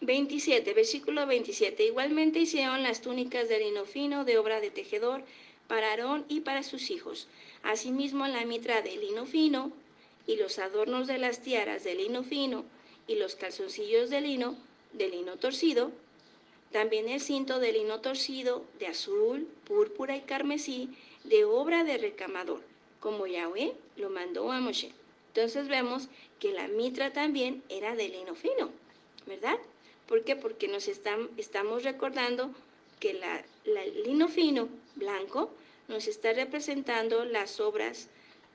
Speaker 1: 27, versículo 27. Igualmente hicieron las túnicas de lino fino de obra de tejedor para Aarón y para sus hijos. Asimismo la mitra de lino fino y los adornos de las tiaras de lino fino y los calzoncillos de lino de lino torcido. También el cinto de lino torcido de azul, púrpura y carmesí de obra de recamador, como Yahweh lo mandó a Moshe. Entonces vemos que la mitra también era de lino fino, ¿verdad? ¿Por qué? Porque nos estamos recordando que la, la, lino fino, blanco, nos está representando las obras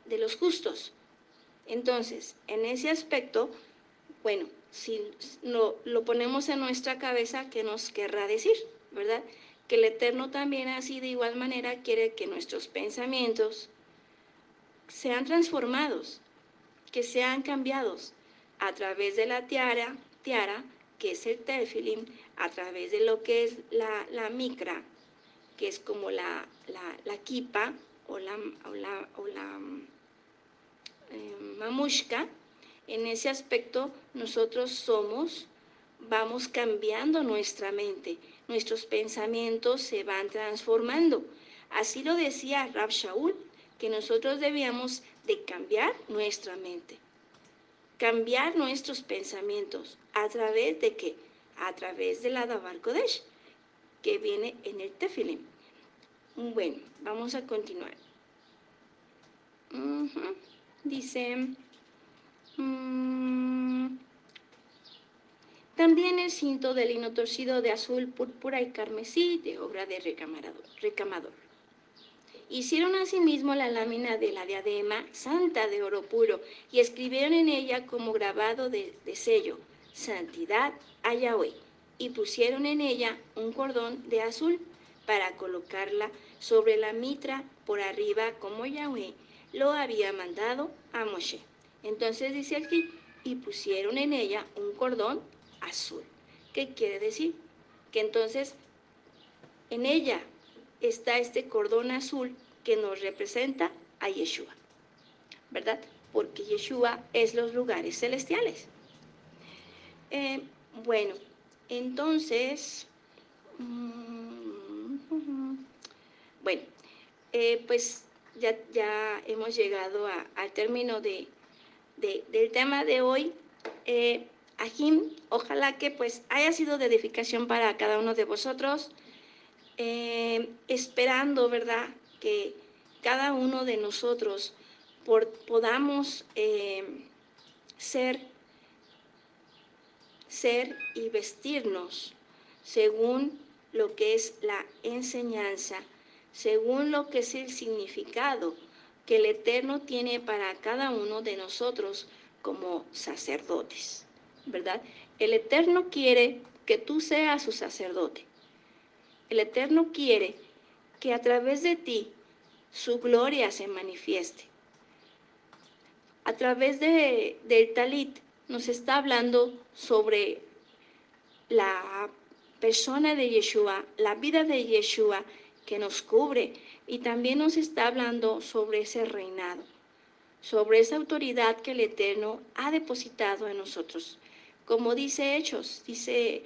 Speaker 1: de los justos. Entonces, en ese aspecto, bueno, si lo, lo ponemos en nuestra cabeza, ¿qué nos querrá decir? ¿Verdad? Que el Eterno también así de igual manera quiere que nuestros pensamientos sean transformados, que sean cambiados a través de la tiara, tiara que es el tefilín, a través de lo que es la, la micra, que es como la, la, la kipa o la, o la eh, mamushka, en ese aspecto nosotros somos, vamos cambiando nuestra mente, nuestros pensamientos se van transformando. Así lo decía Rab Shaul, que nosotros debíamos de cambiar nuestra mente cambiar nuestros pensamientos. ¿A través de qué? A través de la Dabar Kodesh, que viene en el Tefilim. Bueno, vamos a continuar. Uh. Dice... Um, también el cinto de lino torcido de azul, púrpura y carmesí de obra de recamador. recamador. Hicieron asimismo la lámina de la diadema santa de oro puro y escribieron en ella como grabado de, de sello, Santidad a Yahweh, y pusieron en ella un cordón de azul para colocarla sobre la mitra por arriba como Yahweh lo había mandado a Moshe. Entonces dice aquí, y pusieron en ella un cordón azul. ¿Qué quiere decir? Que entonces en ella está este cordón azul que nos representa a Yeshua, ¿verdad? Porque Yeshua es los lugares celestiales. Eh, bueno, entonces, mm, bueno, eh, pues ya, hemos llegado al término de, del tema de hoy. Eh, Ajim, ojalá que pues haya sido de edificación para cada uno de vosotros, eh, esperando, ¿verdad?, que cada uno de nosotros por, podamos eh, ser, ser y vestirnos según lo que es la enseñanza, según lo que es el significado que el Eterno tiene para cada uno de nosotros como sacerdotes, ¿verdad? El Eterno quiere que tú seas su sacerdote. El Eterno quiere que a través de ti su gloria se manifieste. A través de, del talit nos está hablando sobre la persona de Yeshua, la vida de Yeshua que nos cubre y también nos está hablando sobre ese reinado, sobre esa autoridad que el Eterno ha depositado en nosotros. Como dice Hechos, dice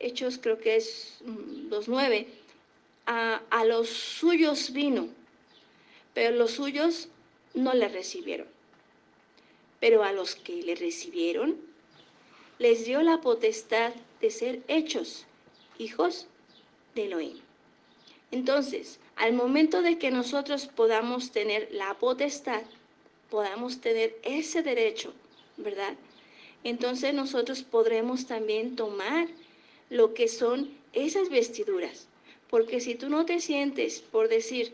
Speaker 1: Hechos creo que es 2.9, mm, a, a los suyos vino, pero los suyos no le recibieron. Pero a los que le recibieron, les dio la potestad de ser hechos hijos de Elohim. Entonces, al momento de que nosotros podamos tener la potestad, podamos tener ese derecho, ¿verdad? Entonces nosotros podremos también tomar lo que son esas vestiduras. Porque si tú no te sientes, por decir,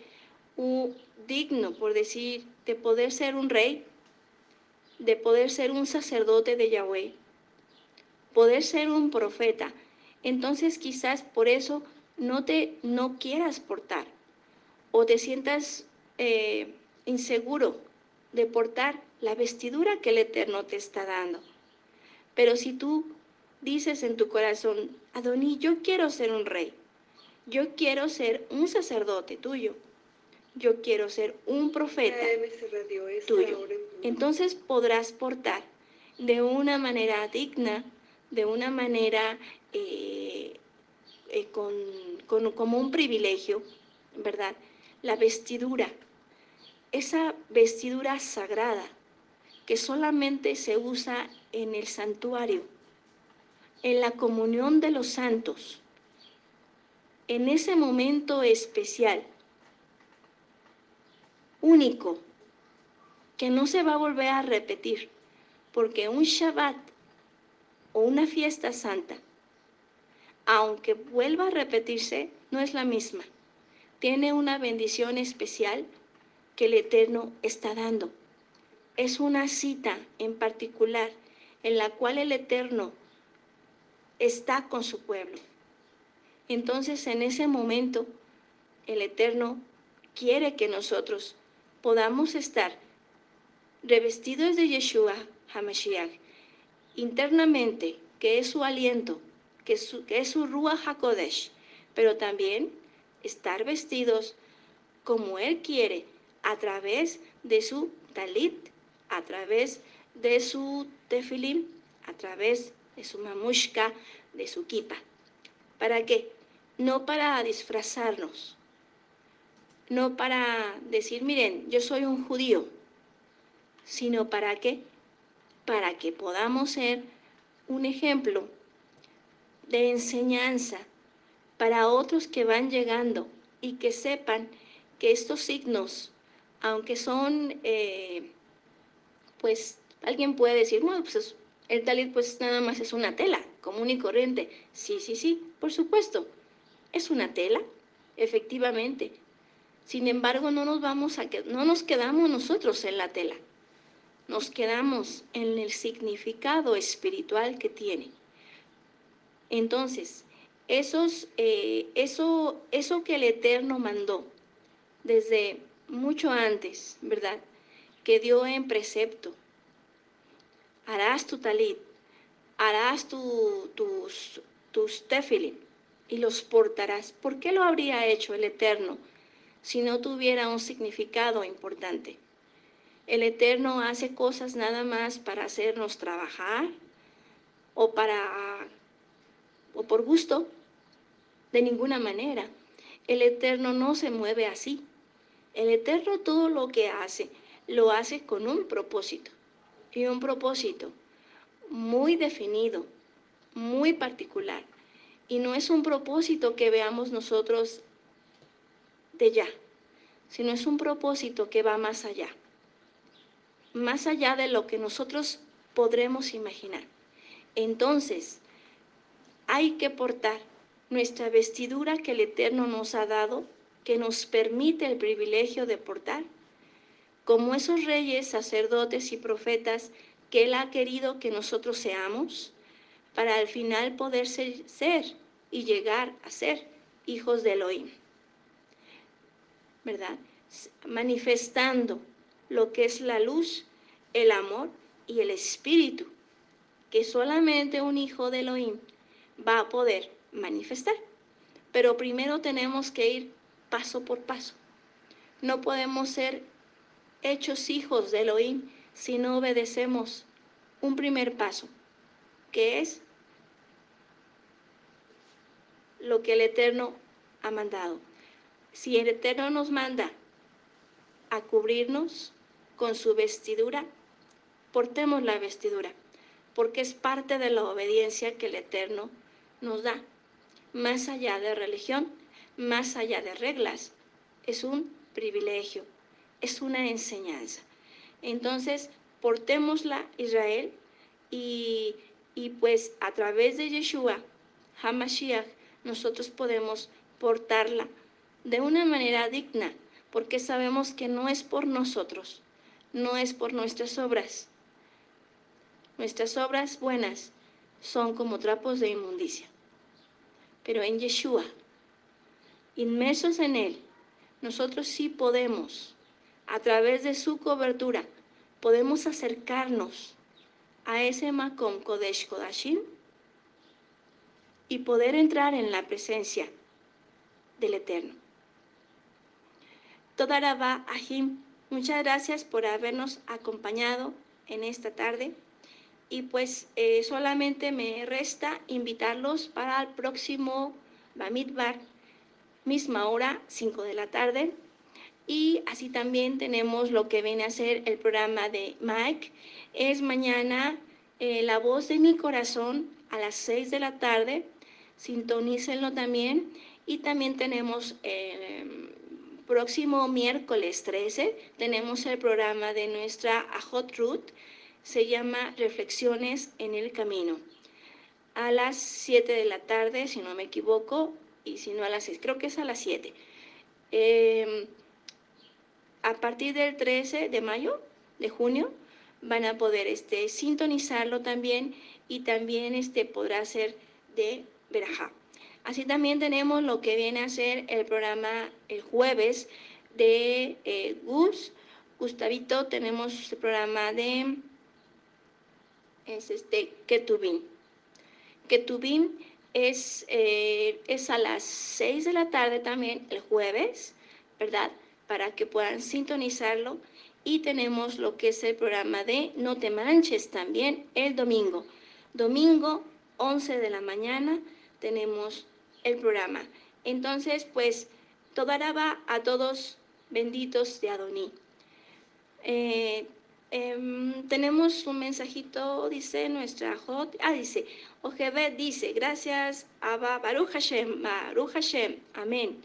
Speaker 1: un digno, por decir, de poder ser un rey, de poder ser un sacerdote de Yahweh, poder ser un profeta, entonces quizás por eso no te no quieras portar o te sientas eh, inseguro de portar la vestidura que el Eterno te está dando. Pero si tú dices en tu corazón, Adoní, yo quiero ser un rey, yo quiero ser un sacerdote tuyo, yo quiero ser un profeta tuyo, entonces podrás portar de una manera digna, de una manera eh, eh, con, como un privilegio, ¿verdad? La vestidura, esa vestidura sagrada que solamente se usa en el santuario, en la comunión de los santos, en ese momento especial, único, que no se va a volver a repetir, porque un Shabbat o una fiesta santa aunque vuelva a repetirse, no es la misma. Tiene una bendición especial que el Eterno está dando. Es una cita en particular en la cual el Eterno está con su pueblo. Entonces en ese momento el Eterno quiere que nosotros podamos estar revestidos de Yeshua HaMashiach internamente, que es su aliento, que, es su Ruach HaKodesh, pero también estar vestidos como Él quiere, a través de su talit, a través de su tefilim, a través de su mamushka, de su kipa. ¿Para qué? No para disfrazarnos, no para decir, miren, yo soy un judío, sino para qué? Para que podamos ser un ejemplo de enseñanza para otros que van llegando y que sepan que estos signos, aunque son, eh, pues alguien puede decir, bueno, pues el talit pues nada más es una tela común y corriente. Sí, sí, sí, por supuesto, es una tela, efectivamente. Sin embargo, no nos, vamos a, no nos quedamos nosotros en la tela, nos quedamos en el significado espiritual que tiene. Entonces, esos, eh, eso, eso que el Eterno mandó desde mucho antes, ¿verdad? Que dio en precepto. Harás tu talit, harás tu, tus, tus tefilim y los portarás. ¿Por qué lo habría hecho el Eterno si no tuviera un significado importante? El Eterno hace cosas nada más para hacernos trabajar o para o por gusto, de ninguna manera. El Eterno no se mueve así. El Eterno todo lo que hace, lo hace con un propósito. Y un propósito muy definido, muy particular. Y no es un propósito que veamos nosotros de ya, sino es un propósito que va más allá. Más allá de lo que nosotros podremos imaginar. Entonces, hay que portar nuestra vestidura que el Eterno nos ha dado, que nos permite el privilegio de portar, como esos reyes, sacerdotes y profetas que Él ha querido que nosotros seamos, para al final poder ser, y llegar a ser hijos de Elohim. ¿Verdad? Manifestando lo que es la luz, el amor y el espíritu, que solamente un hijo de Elohim va a poder manifestar. Pero primero tenemos que ir paso por paso. No podemos ser hechos hijos de Elohim si no obedecemos un primer paso, que es lo que el Eterno ha mandado. Si el Eterno nos manda a cubrirnos con su vestidura, portemos la vestidura, porque es parte de la obediencia que el Eterno nos da. Más allá de religión, más allá de reglas, es un privilegio, es una enseñanza. Entonces, portémosla Israel y, y pues a través de Yeshua, Hamashiach, nosotros podemos portarla de una manera digna, porque sabemos que no es por nosotros, no es por nuestras obras. Nuestras obras buenas son como trapos de inmundicia. Pero en Yeshua, inmersos en Él, nosotros sí podemos, a través de su cobertura, podemos acercarnos a ese Makom Kodesh Kodashim y poder entrar en la presencia del Eterno. Todarabá Ahim, muchas gracias por habernos acompañado en esta tarde y pues eh, solamente me resta invitarlos para el próximo Bamidbar, misma hora, 5 de la tarde. Y así también tenemos lo que viene a ser el programa de Mike. Es mañana eh, La voz de mi corazón a las 6 de la tarde. Sintonícenlo también. Y también tenemos el em, próximo miércoles 13, tenemos el programa de nuestra Hot Route se llama Reflexiones en el Camino. A las 7 de la tarde, si no me equivoco, y si no a las 6, creo que es a las 7. Em, a partir del 13 de mayo, de junio, van a poder este, sintonizarlo también y también este, podrá ser de Verajá. Así también tenemos lo que viene a ser el programa el jueves de eh, Gus, Gustavito, tenemos el programa de es este Ketubín. Ketubín es, eh, es a las 6 de la tarde también el jueves, ¿verdad? Para que puedan sintonizarlo. Y tenemos lo que es el programa de No te manches también el domingo. Domingo, 11 de la mañana, tenemos el programa. Entonces, pues, toda va a todos benditos de Adoní. Eh, Em, tenemos un mensajito, dice nuestra Hot. Ah, dice, Ojebet dice, gracias, Abba, Baruch Hashem, Baruch Hashem, amén.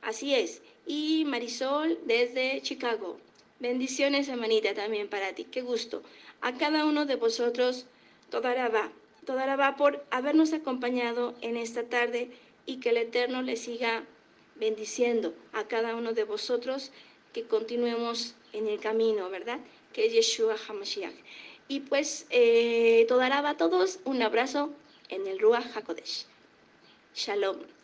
Speaker 1: Así es. Y Marisol desde Chicago. Bendiciones, hermanita, también para ti. Qué gusto. A cada uno de vosotros, toda la va. Toda la va por habernos acompañado en esta tarde y que el Eterno le siga bendiciendo a cada uno de vosotros, que continuemos en el camino, ¿verdad? Que es. Y pues, eh, toda a todos un abrazo en el Ruach HaKodesh. Shalom.